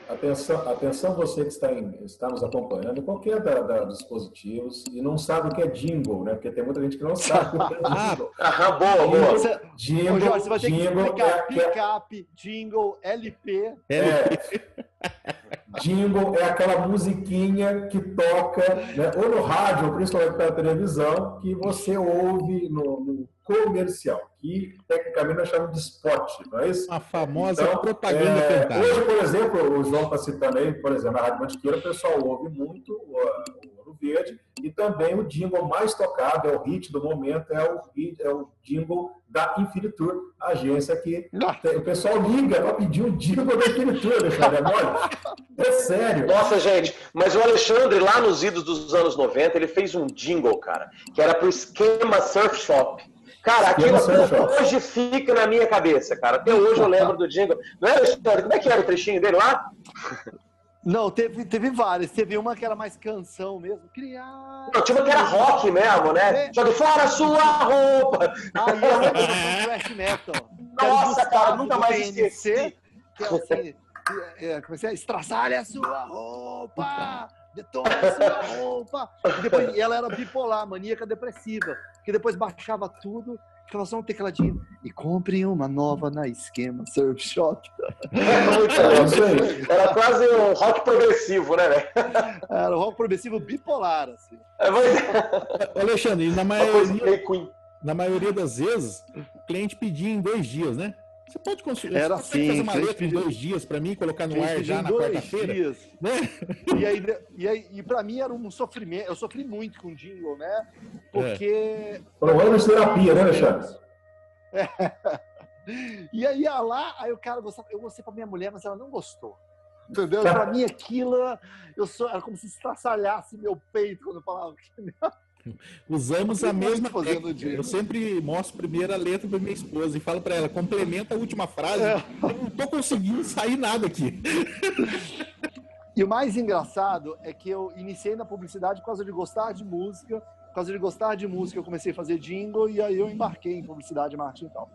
Speaker 3: Atenção, atenção você que está, em, está nos acompanhando, qualquer da, da, dos dispositivos, e não sabe o que é jingle, né? Porque tem muita gente que não sabe o que é jingle.
Speaker 4: Aham, boa, boa.
Speaker 2: Você,
Speaker 3: Jingle,
Speaker 2: Jorge, você vai ter que
Speaker 3: jingle
Speaker 2: explicar
Speaker 3: é, que é-
Speaker 2: picape, jingle, LP.
Speaker 3: é, jingle é aquela musiquinha que toca, né, ou no rádio, ou principalmente pela televisão, que você ouve no, no comercial, que tecnicamente nós chamamos de spot, não é isso?
Speaker 1: A famosa
Speaker 3: Então,
Speaker 1: propaganda
Speaker 3: É, hoje, por exemplo, o João está citando aí, por exemplo, na Rádio Mantiqueira, o pessoal ouve muito o, o Ouro Verde e também o jingle mais tocado, é o hit do momento, é o, é o jingle da Infinitur, a agência que tem- o pessoal liga para pedir o jingle da Infinitur, Alexandre, é mole? É sério.
Speaker 4: Nossa, gente, mas o Alexandre, lá nos idos dos anos 90, ele fez um jingle, cara, que era pro esquema Surf Shop. Cara, aquilo até hoje fica na minha cabeça, cara. Até hoje eu lembro do jingle. Não é, Alexandre? Como é que era o trechinho dele lá?
Speaker 2: Não, teve, teve várias. Teve uma que era mais canção mesmo. Criar.
Speaker 4: Não, tinha uma que era rock mesmo, né? Jogue fora a sua roupa!
Speaker 2: Aí eu lembro do metal. Era
Speaker 4: Nossa, cara, nunca mais esqueci.
Speaker 2: Que é assim, é, como é é? Estraçalhe a sua roupa! Detone a sua roupa! E depois, e ela era bipolar, maníaca depressiva. Que depois baixava tudo, ficava só um tecladinho. E compre uma nova na esquema Surf Shop.
Speaker 4: Era quase um rock progressivo, né, velho?
Speaker 2: Era o rock progressivo bipolar, assim.
Speaker 4: É, mas-
Speaker 1: Alexandre, na maioria, na maioria das vezes, o cliente pedia em dois dias, né? Você pode construir.
Speaker 2: Era
Speaker 1: você
Speaker 2: assim,
Speaker 1: fazer uma letra em dois dias para mim, colocar no ar já na quarta-feira, né?
Speaker 2: E aí, e aí, e pra mim era um sofrimento. Eu sofri muito com o jingle, né? Porque.
Speaker 3: Foram anos de terapia, né, Alexandre?
Speaker 2: E aí ia lá, aí o cara gostava. Eu gostei pra minha mulher, mas ela não gostou. Entendeu? Pra mim aquilo, eu sou, era como se estraçalhasse meu peito quando eu falava.
Speaker 1: Usamos a mesma técnica.
Speaker 2: dia.
Speaker 1: Eu sempre mostro primeiro a letra para minha esposa e falo para ela, complementa a última frase.
Speaker 2: É.
Speaker 1: Eu não tô conseguindo sair nada aqui.
Speaker 2: E o mais engraçado é que eu iniciei na publicidade por causa de gostar de música. Por causa de gostar de música, eu comecei a fazer jingle e aí eu embarquei em publicidade, marketing e tal.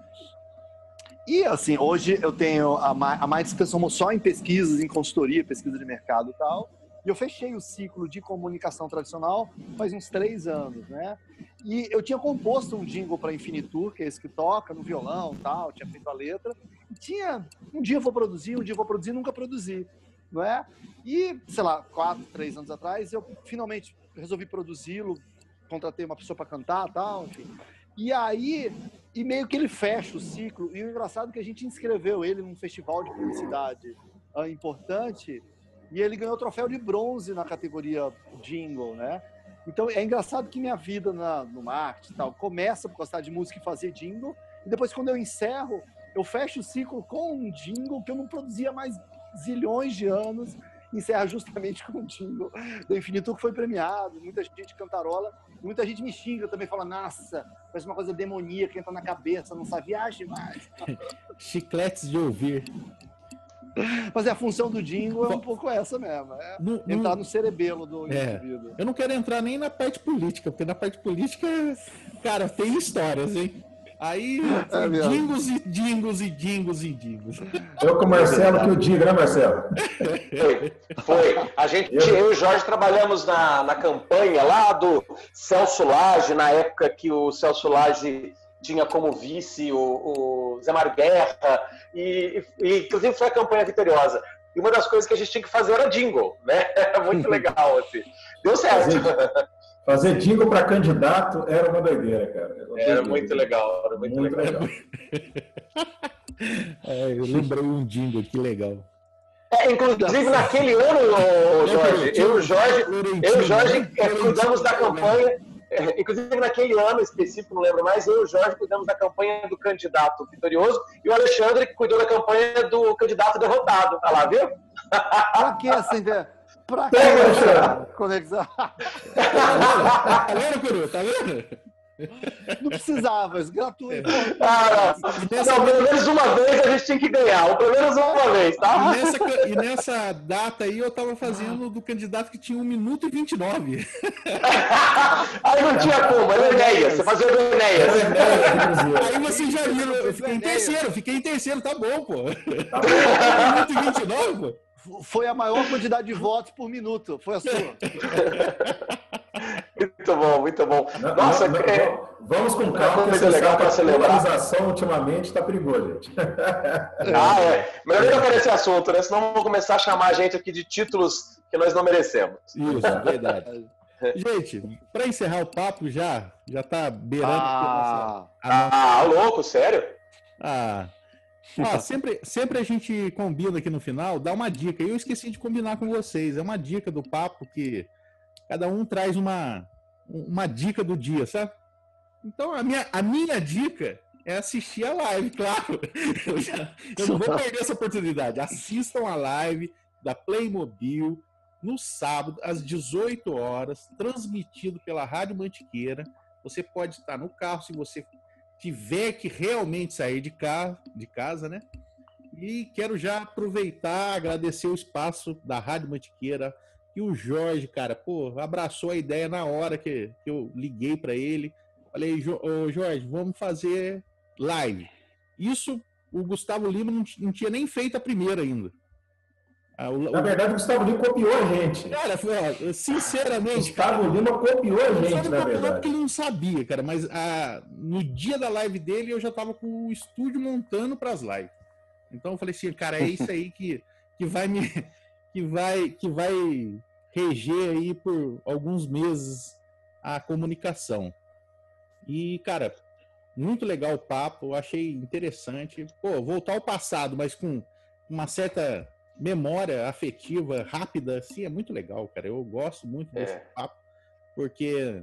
Speaker 2: E assim, hoje eu tenho a Ma- a Minds transformou só em pesquisas, em consultoria, pesquisa de mercado e tal. E eu fechei o ciclo de comunicação tradicional faz uns três anos, né? E eu tinha composto um jingle para Infinitur, que é esse que toca no violão tal, tinha feito a letra. E tinha, um dia eu vou produzir, um dia eu vou produzir, nunca produzi, não é? E, sei lá, quatro, três anos atrás, eu finalmente resolvi produzi-lo, contratei uma pessoa para cantar tal, enfim. E aí, e meio que ele fecha o ciclo. E o engraçado é que a gente inscreveu ele num festival de publicidade ah, importante e ele ganhou o troféu de bronze na categoria jingle, né? Então é engraçado que minha vida na- no marketing tal começa por gostar de música e fazer jingle, e depois quando eu encerro, eu fecho o ciclo com um jingle que eu não produzia mais zilhões de anos, encerra justamente com um jingle do Infinito que foi premiado, muita gente cantarola, muita gente me xinga também, fala, nossa, parece uma coisa demoníaca, entra na cabeça, não sabe, viaje mais.
Speaker 1: Chicletes de ouvir.
Speaker 2: Mas é a função do jingle é um pouco essa mesmo, é
Speaker 1: Não- não-
Speaker 2: entrar no cerebelo do
Speaker 1: É.
Speaker 2: indivíduo.
Speaker 1: eu não quero entrar nem na parte política, porque na parte política, cara, tem histórias, hein? Aí,
Speaker 2: É mesmo.
Speaker 1: dingos e dingos e dingos e dingos.
Speaker 3: Eu com o Marcelo que eu digo, né, Marcelo?
Speaker 4: Foi, foi. A gente, eu e o Jorge trabalhamos na, na campanha lá do Celso Lage, na época que o Celso Lage tinha como vice o, o Zé Mário Guerra, e, e inclusive foi a campanha vitoriosa. E uma das coisas que a gente tinha que fazer era jingle, né? Era muito legal, assim. Deu certo.
Speaker 3: Fazer jingle para candidato era uma doideira, cara. Era,
Speaker 4: Era muito legal, era muito,
Speaker 3: Muito
Speaker 4: legal.
Speaker 3: legal.
Speaker 1: É, eu lembrei um jingle, que legal.
Speaker 4: É, inclusive, naquele ano, Jorge, eu e o Jorge, eu e o Jorge é, cuidamos da campanha. É, Inclusive, naquele ano específico, não lembro mais, eu e o Jorge cuidamos da campanha do candidato vitorioso e o Alexandre que cuidou da campanha do candidato derrotado. Tá lá, viu?
Speaker 2: Pra que essa ideia? Pra que
Speaker 3: Alexandre.
Speaker 2: conexão?
Speaker 1: Tá vendo, Curu? Tá vendo?
Speaker 2: Não precisava, gratuito.
Speaker 4: Ah. Não, pelo menos uma vez a gente tinha que ganhar, ou pelo menos uma vez,
Speaker 1: E
Speaker 4: tá?
Speaker 1: nessa, ca- e nessa data aí eu tava fazendo do candidato que tinha 1 minuto e 29.
Speaker 4: Aí não tinha como, era o Enéas, você fazia do Enéas.
Speaker 3: dizia.
Speaker 1: Aí vocês já viram, eu fiquei em terceiro, fiquei em terceiro, tá bom, pô.
Speaker 3: Tá
Speaker 1: 1 minuto e 29, pô.
Speaker 2: Foi a maior quantidade de votos por minuto. Foi a sua.
Speaker 4: muito bom, muito bom.
Speaker 3: Não, Nossa, não, é... vamos com calma, porque você legal para celebrar. A polarização ultimamente está perigosa, gente.
Speaker 4: ah, é. Melhor nem tocar esse assunto, né? Senão vão começar a chamar a gente aqui de títulos que nós não merecemos.
Speaker 1: Isso, é verdade. Gente, para encerrar o papo já, já tá beirando.
Speaker 4: Ah, a... ah louco, sério?
Speaker 1: Ah, ah, sempre, sempre a gente combina aqui no final, dá uma dica. Eu esqueci de combinar com vocês. É uma dica do papo que cada um traz uma, uma dica do dia, sabe? Então, a minha, a minha dica é assistir a live, claro. Eu, já, eu não vou perder essa oportunidade. Assistam a live da Playmobil no sábado, às 18 horas, transmitido pela Rádio Mantiqueira. Você pode estar no carro se você tiver que realmente sair de, casa, de casa, né? E quero já aproveitar, agradecer o espaço da Rádio Mantiqueira, e o Jorge, cara, pô, abraçou a ideia na hora que, que eu liguei para ele. Falei, Ô, Jorge, vamos fazer live. Isso o Gustavo Lima não, não tinha nem feito a primeira ainda.
Speaker 3: Ah, o, na verdade, o Gustavo Lima copiou a gente.
Speaker 1: Cara, ó, sinceramente.
Speaker 3: Gustavo cara, Lima copiou a gente, na verdade.
Speaker 1: porque ele não sabia, cara, mas ah, no dia da live dele eu já tava com o estúdio montando para as lives. Então eu falei assim, cara, é isso aí que, que vai me. Que vai, que vai reger aí por alguns meses a comunicação. E, cara, muito legal o papo, achei interessante. Pô, voltar ao passado, mas com uma certa memória afetiva rápida, assim, é muito legal, cara. Eu gosto muito desse é. papo, porque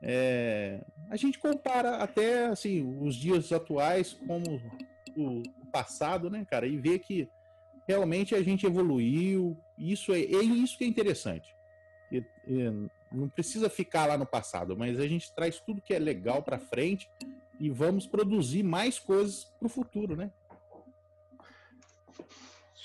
Speaker 1: é, a gente compara até assim os dias atuais como o, passado, né, cara, e vê que realmente a gente evoluiu. Isso é, é isso que é interessante. E, e não precisa ficar lá no passado, mas a gente traz tudo que é legal para frente e vamos produzir mais coisas para o futuro, né?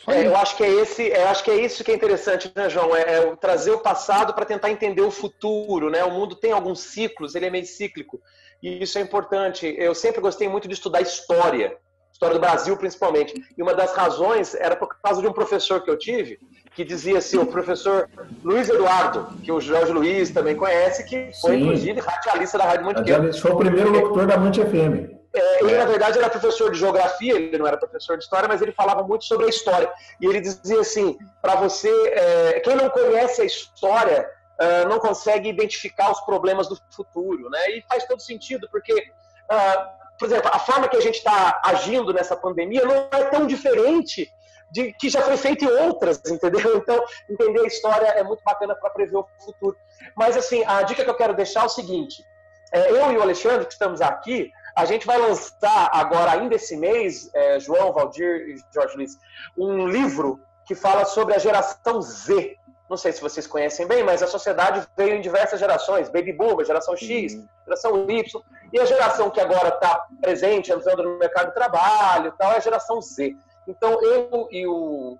Speaker 4: É, eu acho que é esse, eu acho que é isso que é interessante, né, João? É, é trazer o passado para tentar entender o futuro, né? O mundo tem alguns ciclos, ele é meio cíclico e isso é importante. Eu sempre gostei muito de estudar história, história do Brasil principalmente. E uma das razões era por causa de um professor que eu tive que dizia assim, o professor Luiz Eduardo, que o Jorge Luiz também conhece, que foi Sim. inclusive radialista da Rádio Mantiqueira.
Speaker 3: Foi o primeiro locutor da Monte FM.
Speaker 4: É, ele, na verdade, era professor de geografia, ele não era professor de história, mas ele falava muito sobre a história. E ele dizia assim: para você, é, quem não conhece a história, uh, não consegue identificar os problemas do futuro. Né? E faz todo sentido, porque, uh, por exemplo, a forma que a gente está agindo nessa pandemia não é tão diferente de que já foi feito em outras, entendeu? Então, entender a história é muito bacana para prever o futuro. Mas, assim, a dica que eu quero deixar é o seguinte: é, eu e o Alexandre, que estamos aqui, a gente vai lançar agora, ainda esse mês, é, João, Valdir e Jorge Luiz, um livro que fala sobre a geração Z. Não sei se vocês conhecem bem, mas a sociedade veio em diversas gerações: Baby Boom, geração X, uhum. geração Y, e a geração que agora está presente, entrando no mercado de trabalho tal, é a geração Z. Então, eu e o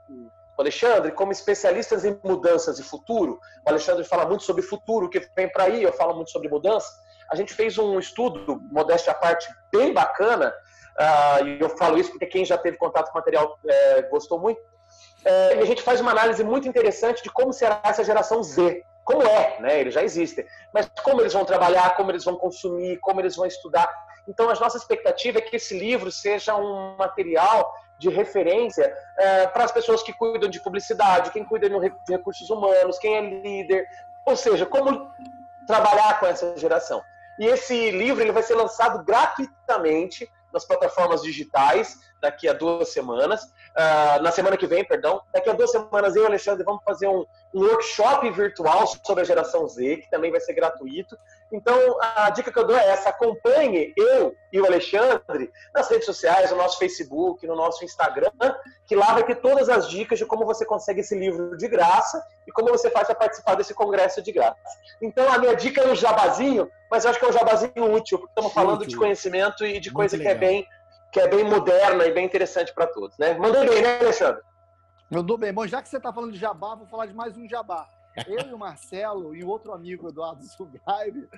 Speaker 4: Alexandre, como especialistas em mudanças e futuro, o Alexandre fala muito sobre futuro, o que vem para aí, eu falo muito sobre mudança a gente fez um estudo, modéstia à parte, bem bacana, uh, e eu falo isso porque quem já teve contato com o material é, gostou muito, é, a gente faz uma análise muito interessante de como será essa geração Z. Como é, né? Eles já existem. Mas como eles vão trabalhar, como eles vão consumir, como eles vão estudar. Então, a nossa expectativa é que esse livro seja um material de referência é, para as pessoas que cuidam de publicidade, quem cuida de recursos humanos, quem é líder. Ou seja, como trabalhar com essa geração. E esse livro ele vai ser lançado gratuitamente nas plataformas digitais daqui a duas semanas. Uh, na semana que vem, perdão. Daqui a duas semanas eu e o Alexandre vamos fazer um, um, workshop virtual sobre a geração Z, que também vai ser gratuito. Então, a dica que eu dou é essa: acompanhe eu e o Alexandre nas redes sociais, no nosso Facebook, no nosso Instagram, que lá vai ter todas as dicas de como você consegue esse livro de graça e como você faz para participar desse congresso de graça. Então, a minha dica é um jabazinho, mas eu acho que é um jabazinho útil, porque estamos falando de conhecimento e de Muito coisa legal. que é bem que é bem moderna e bem interessante para todos, né? Mandou bem, né, Alexandre?
Speaker 2: Mandou bem. Bom, já que você está falando de jabá, vou falar de mais um jabá. Eu e o Marcelo e outro amigo, Eduardo Sugaib,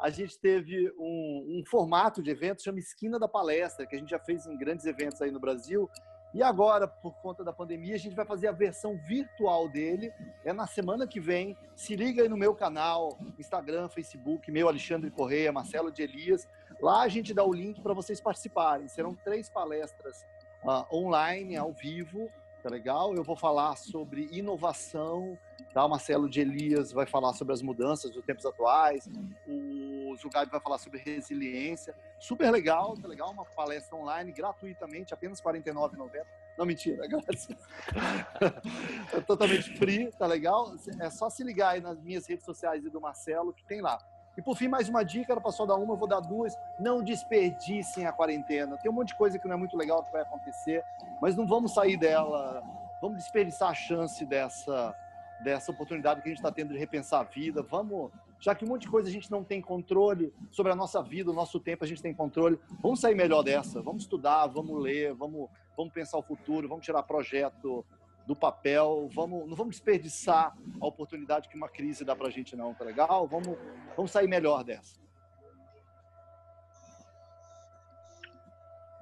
Speaker 2: a gente teve um, um formato de evento chama Esquina da Palestra, que a gente já fez em grandes eventos aí no Brasil, E agora, por conta da pandemia, a gente vai fazer a versão virtual dele. É na semana que vem. Se liga aí no meu canal, Instagram, Facebook, meu Alexandre Correia, Marcelo de Elias. Lá a gente dá o link para vocês participarem. Serão três palestras uh, online, ao vivo, tá legal? Eu vou falar sobre inovação, tá? O Marcelo de Elias vai falar sobre as mudanças dos tempos atuais, o Zugabi vai falar sobre resiliência. Super legal, tá legal? Uma palestra online, gratuitamente, apenas R$ 49,90. Não, mentira, grátis. é totalmente free, tá legal? É só se ligar aí nas minhas redes sociais e do Marcelo, que tem lá. E por fim, mais uma dica, era para só dar uma, eu vou dar duas. Não desperdicem a quarentena. Tem um monte de coisa que não é muito legal que vai acontecer, mas não vamos sair dela. Vamos desperdiçar a chance dessa, dessa oportunidade que a gente está tendo de repensar a vida. Vamos, já que um monte de coisa a gente não tem controle sobre a nossa vida, o nosso tempo a gente tem controle. Vamos sair melhor dessa. Vamos estudar, vamos ler, vamos, vamos pensar o futuro, vamos tirar projeto do papel, vamos, não vamos desperdiçar a oportunidade que uma crise dá para a gente não, tá legal? Vamos, vamos sair melhor dessa.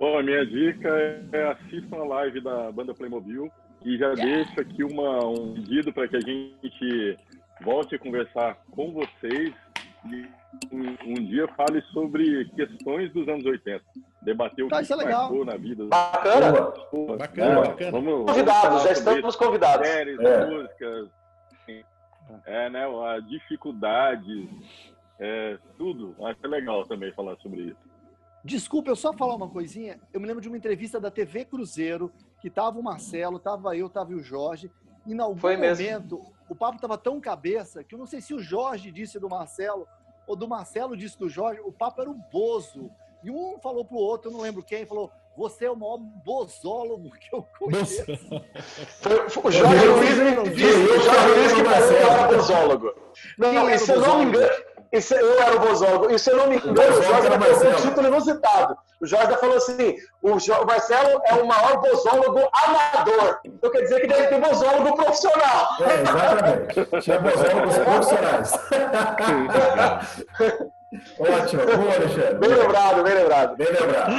Speaker 5: Bom, a minha dica é assistam a live da banda Playmobil e já yeah. deixo aqui uma, um pedido para que a gente volte a conversar com vocês um, um dia fale sobre questões dos anos 80 debater o
Speaker 2: tá, que, é
Speaker 5: marcou na vida.
Speaker 4: Bacana.
Speaker 1: Boa. Bacana, Boa. bacana.
Speaker 4: Vamos, convidados, já estamos convidados.
Speaker 5: Séries, é. músicas, é, né, a dificuldade, é, tudo. Acho é legal também falar sobre isso.
Speaker 2: Desculpa, eu só falar uma coisinha. Eu me lembro de uma entrevista da TV Cruzeiro, que tava o Marcelo, tava eu, tava o Jorge, e em algum Foi momento mesmo. o papo tava tão cabeça que eu não sei se o Jorge disse do Marcelo ou do Marcelo disse do Jorge, o papo era um bozo. E um falou pro outro, eu não lembro quem, falou: Você é o maior bozólogo que eu conheço.
Speaker 4: Foi, o Jorge Luiz disse, o Jorge Luiz que que era bozólogo. Não, não, e se eu não me engano, eu era o bozólogo. E se eu não me engano, o Jorge colocou um título inusitado. O Jorge falou assim: o, Marcelo é o maior bozólogo amador. Então quer dizer que deve ter bozólogo profissional.
Speaker 3: É, exatamente. Tinha bozólogos profissionais. Ótimo, boa, Alexandre.
Speaker 4: Bem lembrado, bem lembrado.
Speaker 3: Bem lembrado.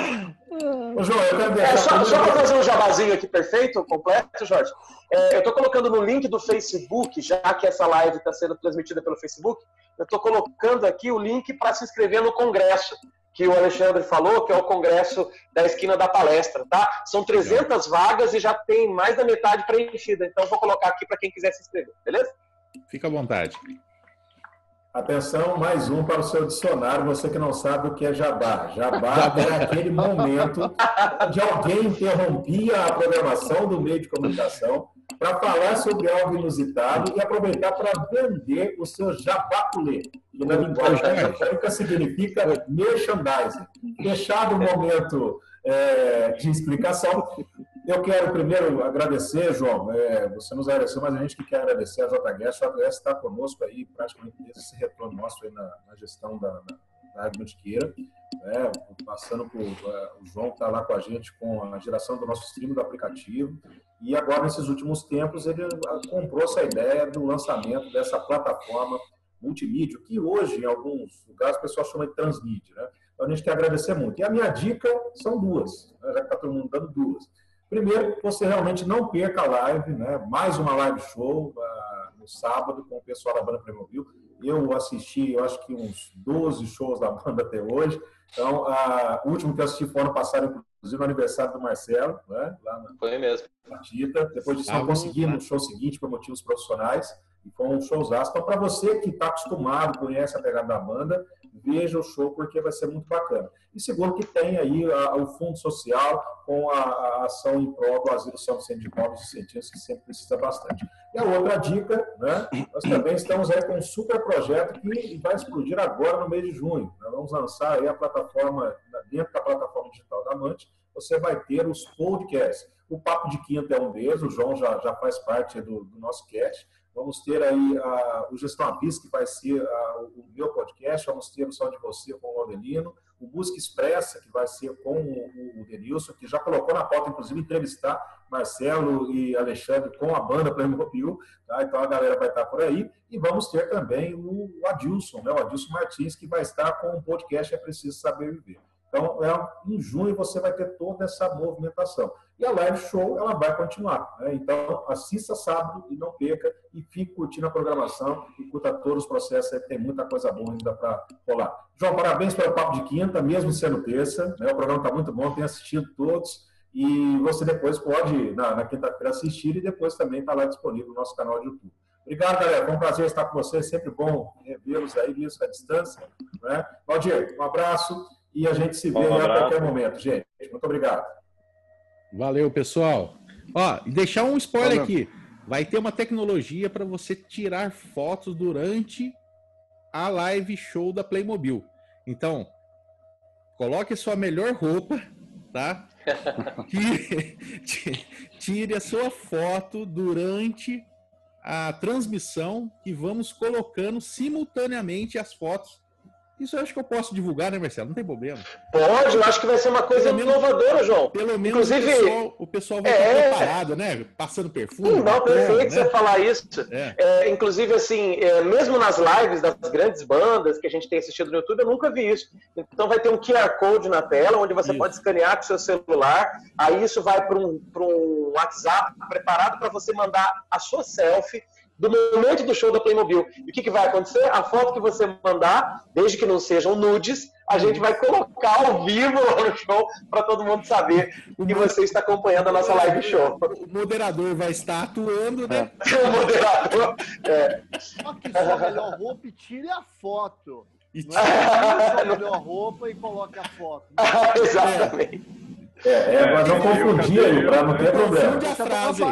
Speaker 3: Ô, João, eu quero deixar. É,
Speaker 4: só, só para fazer um jabazinho aqui perfeito, completo, Jorge. É, eu estou colocando no link do Facebook, já que essa live está sendo transmitida pelo Facebook, eu estou colocando aqui o link para se inscrever no congresso que o Alexandre falou, que é o congresso da esquina da palestra, tá? São 300 vagas e já tem mais da metade preenchida. Então, vou colocar aqui para quem quiser se inscrever, beleza?
Speaker 1: Fica à vontade.
Speaker 3: Atenção, mais um para o seu dicionário, você que não sabe o que é jabá. Jabá é aquele momento onde alguém interrompia a programação do meio de comunicação para falar sobre algo inusitado e aproveitar para vender o seu jabaculê, que na linguagem técnica significa merchandising. Fechado o momento é, de explicação, eu quero primeiro agradecer, João. É, você nos agradeceu, mas a gente que quer agradecer a JGS. A JGS está conosco aí, praticamente desde esse retorno nosso aí na, na gestão da, da, da Rádio Mantiqueira. Né, passando por uh, o João está lá com a gente com a geração do nosso stream do aplicativo. E agora, nesses últimos tempos, ele uh, comprou essa ideia do lançamento dessa plataforma multimídia, que hoje, em alguns lugares, o pessoal chama de transmídia. Né? Então, a gente quer agradecer muito. E a minha dica são duas, né, já que está todo mundo dando duas. Primeiro, você realmente não perca a live, né? mais uma live show uh, no sábado com o pessoal da banda Playmobil. Eu assisti, eu acho que uns 12 shows da banda até hoje. Então, uh, o último que eu assisti foi ano passado, inclusive no aniversário do Marcelo, né? lá na,
Speaker 4: foi mesmo.
Speaker 3: na Tita. Depois disso, não consegui no show seguinte por motivos profissionais. E foi um showzaço. Então, para você que está acostumado, conhece a pegada da banda, veja o show porque vai ser muito bacana. E segundo que tem aí o fundo social com a, a, ação em prol do asilo São Vicente de Pobres e Cientistas, que sempre precisa bastante. E a outra dica, né, nós também estamos aí com um super projeto que vai explodir agora no mês de junho. Nós vamos lançar aí a plataforma, dentro da plataforma digital da Amante, você vai ter os podcasts. O Papo de Quinta é um deles, o João já, já faz parte do, do nosso cast. Vamos ter aí a, o Gestão Avis, que vai ser a, o meu podcast. Vamos ter o Só de Você com o Aldelino. O Música Expressa, que vai ser com o, o Denilson, que já colocou na pauta, inclusive, entrevistar Marcelo e Alexandre com a banda Playmobil. Tá? Então a galera vai estar por aí. E vamos ter também o, o Adilson, né? o Adilson Martins, que vai estar com o podcast É Preciso Saber Viver. Então, é, em junho você vai ter toda essa movimentação. E a live show ela vai continuar. Né? Então, assista sábado e não perca. E fique curtindo a programação e curta todos os processos. Aí, tem muita coisa boa ainda para rolar. João, parabéns pelo Papo de Quinta, mesmo sendo terça. Né? O programa está muito bom, tenho assistido todos. E você depois pode, na, na quinta-feira, assistir e depois também está lá disponível no nosso canal de YouTube. Obrigado, galera. Foi um prazer estar com vocês. Sempre bom revê-los aí, mesmo à distância. Né? Valdir, um abraço e a gente se vê um a qualquer momento, gente. Muito obrigado.
Speaker 1: Valeu, pessoal. Ó, e deixar um spoiler Valeu. aqui. Vai ter uma tecnologia para você tirar fotos durante a live show da Playmobil. Então, coloque sua melhor roupa, tá? tire, tire a sua foto durante a transmissão que vamos colocando simultaneamente as fotos isso eu acho que eu posso divulgar, né, Marcelo? Não tem problema.
Speaker 4: Pode, eu acho que vai ser uma coisa pelo inovadora, menos, João.
Speaker 1: Pelo menos Inclusive, o, pessoal, o pessoal vai é... estar preparado, né? Passando perfume.
Speaker 4: Não, perfeito né? você falar isso. É. É, inclusive, assim, é, mesmo nas lives das grandes bandas que a gente tem assistido no YouTube, eu nunca vi isso. Então vai ter um QR Code na tela, onde você isso. pode escanear com o seu celular, aí isso vai para um, um WhatsApp preparado para você mandar a sua selfie do momento do show da Playmobil. E o que, que vai acontecer? A foto que você mandar, desde que não sejam nudes, a gente vai colocar ao vivo no show para todo mundo saber que você está acompanhando a nossa live show.
Speaker 1: O moderador vai estar atuando, né?
Speaker 4: É. o moderador. É.
Speaker 2: Só que sua melhor roupa e tire a foto. E tire a sua melhor roupa e coloque a foto.
Speaker 4: Exatamente.
Speaker 3: É, é, mas não confundir aí, para não ter problema.
Speaker 1: Confunde a frase.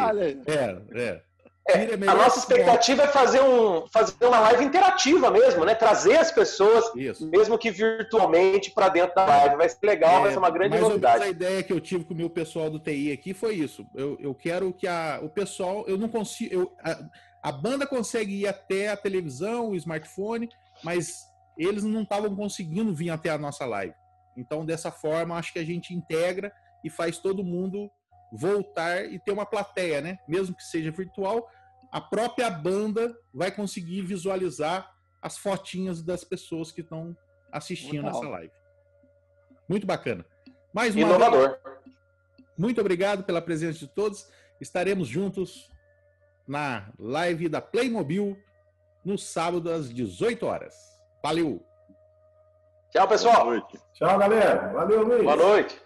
Speaker 1: É, é.
Speaker 4: É, a nossa expectativa é fazer, um, fazer uma live interativa mesmo, né? Trazer as pessoas, Isso. mesmo que virtualmente, para dentro da live. Vai ser legal, é, vai ser uma grande novidade.
Speaker 1: a ideia que eu tive com o meu pessoal do TI aqui foi isso. Eu, eu quero que a, o pessoal, eu não consigo. Eu, a, a banda consegue ir até a televisão, o smartphone, mas eles não estavam conseguindo vir até a nossa live. Então, dessa forma, acho que a gente integra e faz todo mundo voltar e ter uma plateia, né? Mesmo que seja virtual, a própria banda vai conseguir visualizar as fotinhas das pessoas que estão assistindo muito essa live. Muito bacana. Mais uma
Speaker 4: Inovador.
Speaker 1: Vez, muito obrigado pela presença de todos. Estaremos juntos na live da Playmobil no sábado às 18 horas. Valeu!
Speaker 4: Tchau, pessoal.
Speaker 3: Tchau, galera. Valeu, Luiz.
Speaker 4: Boa noite.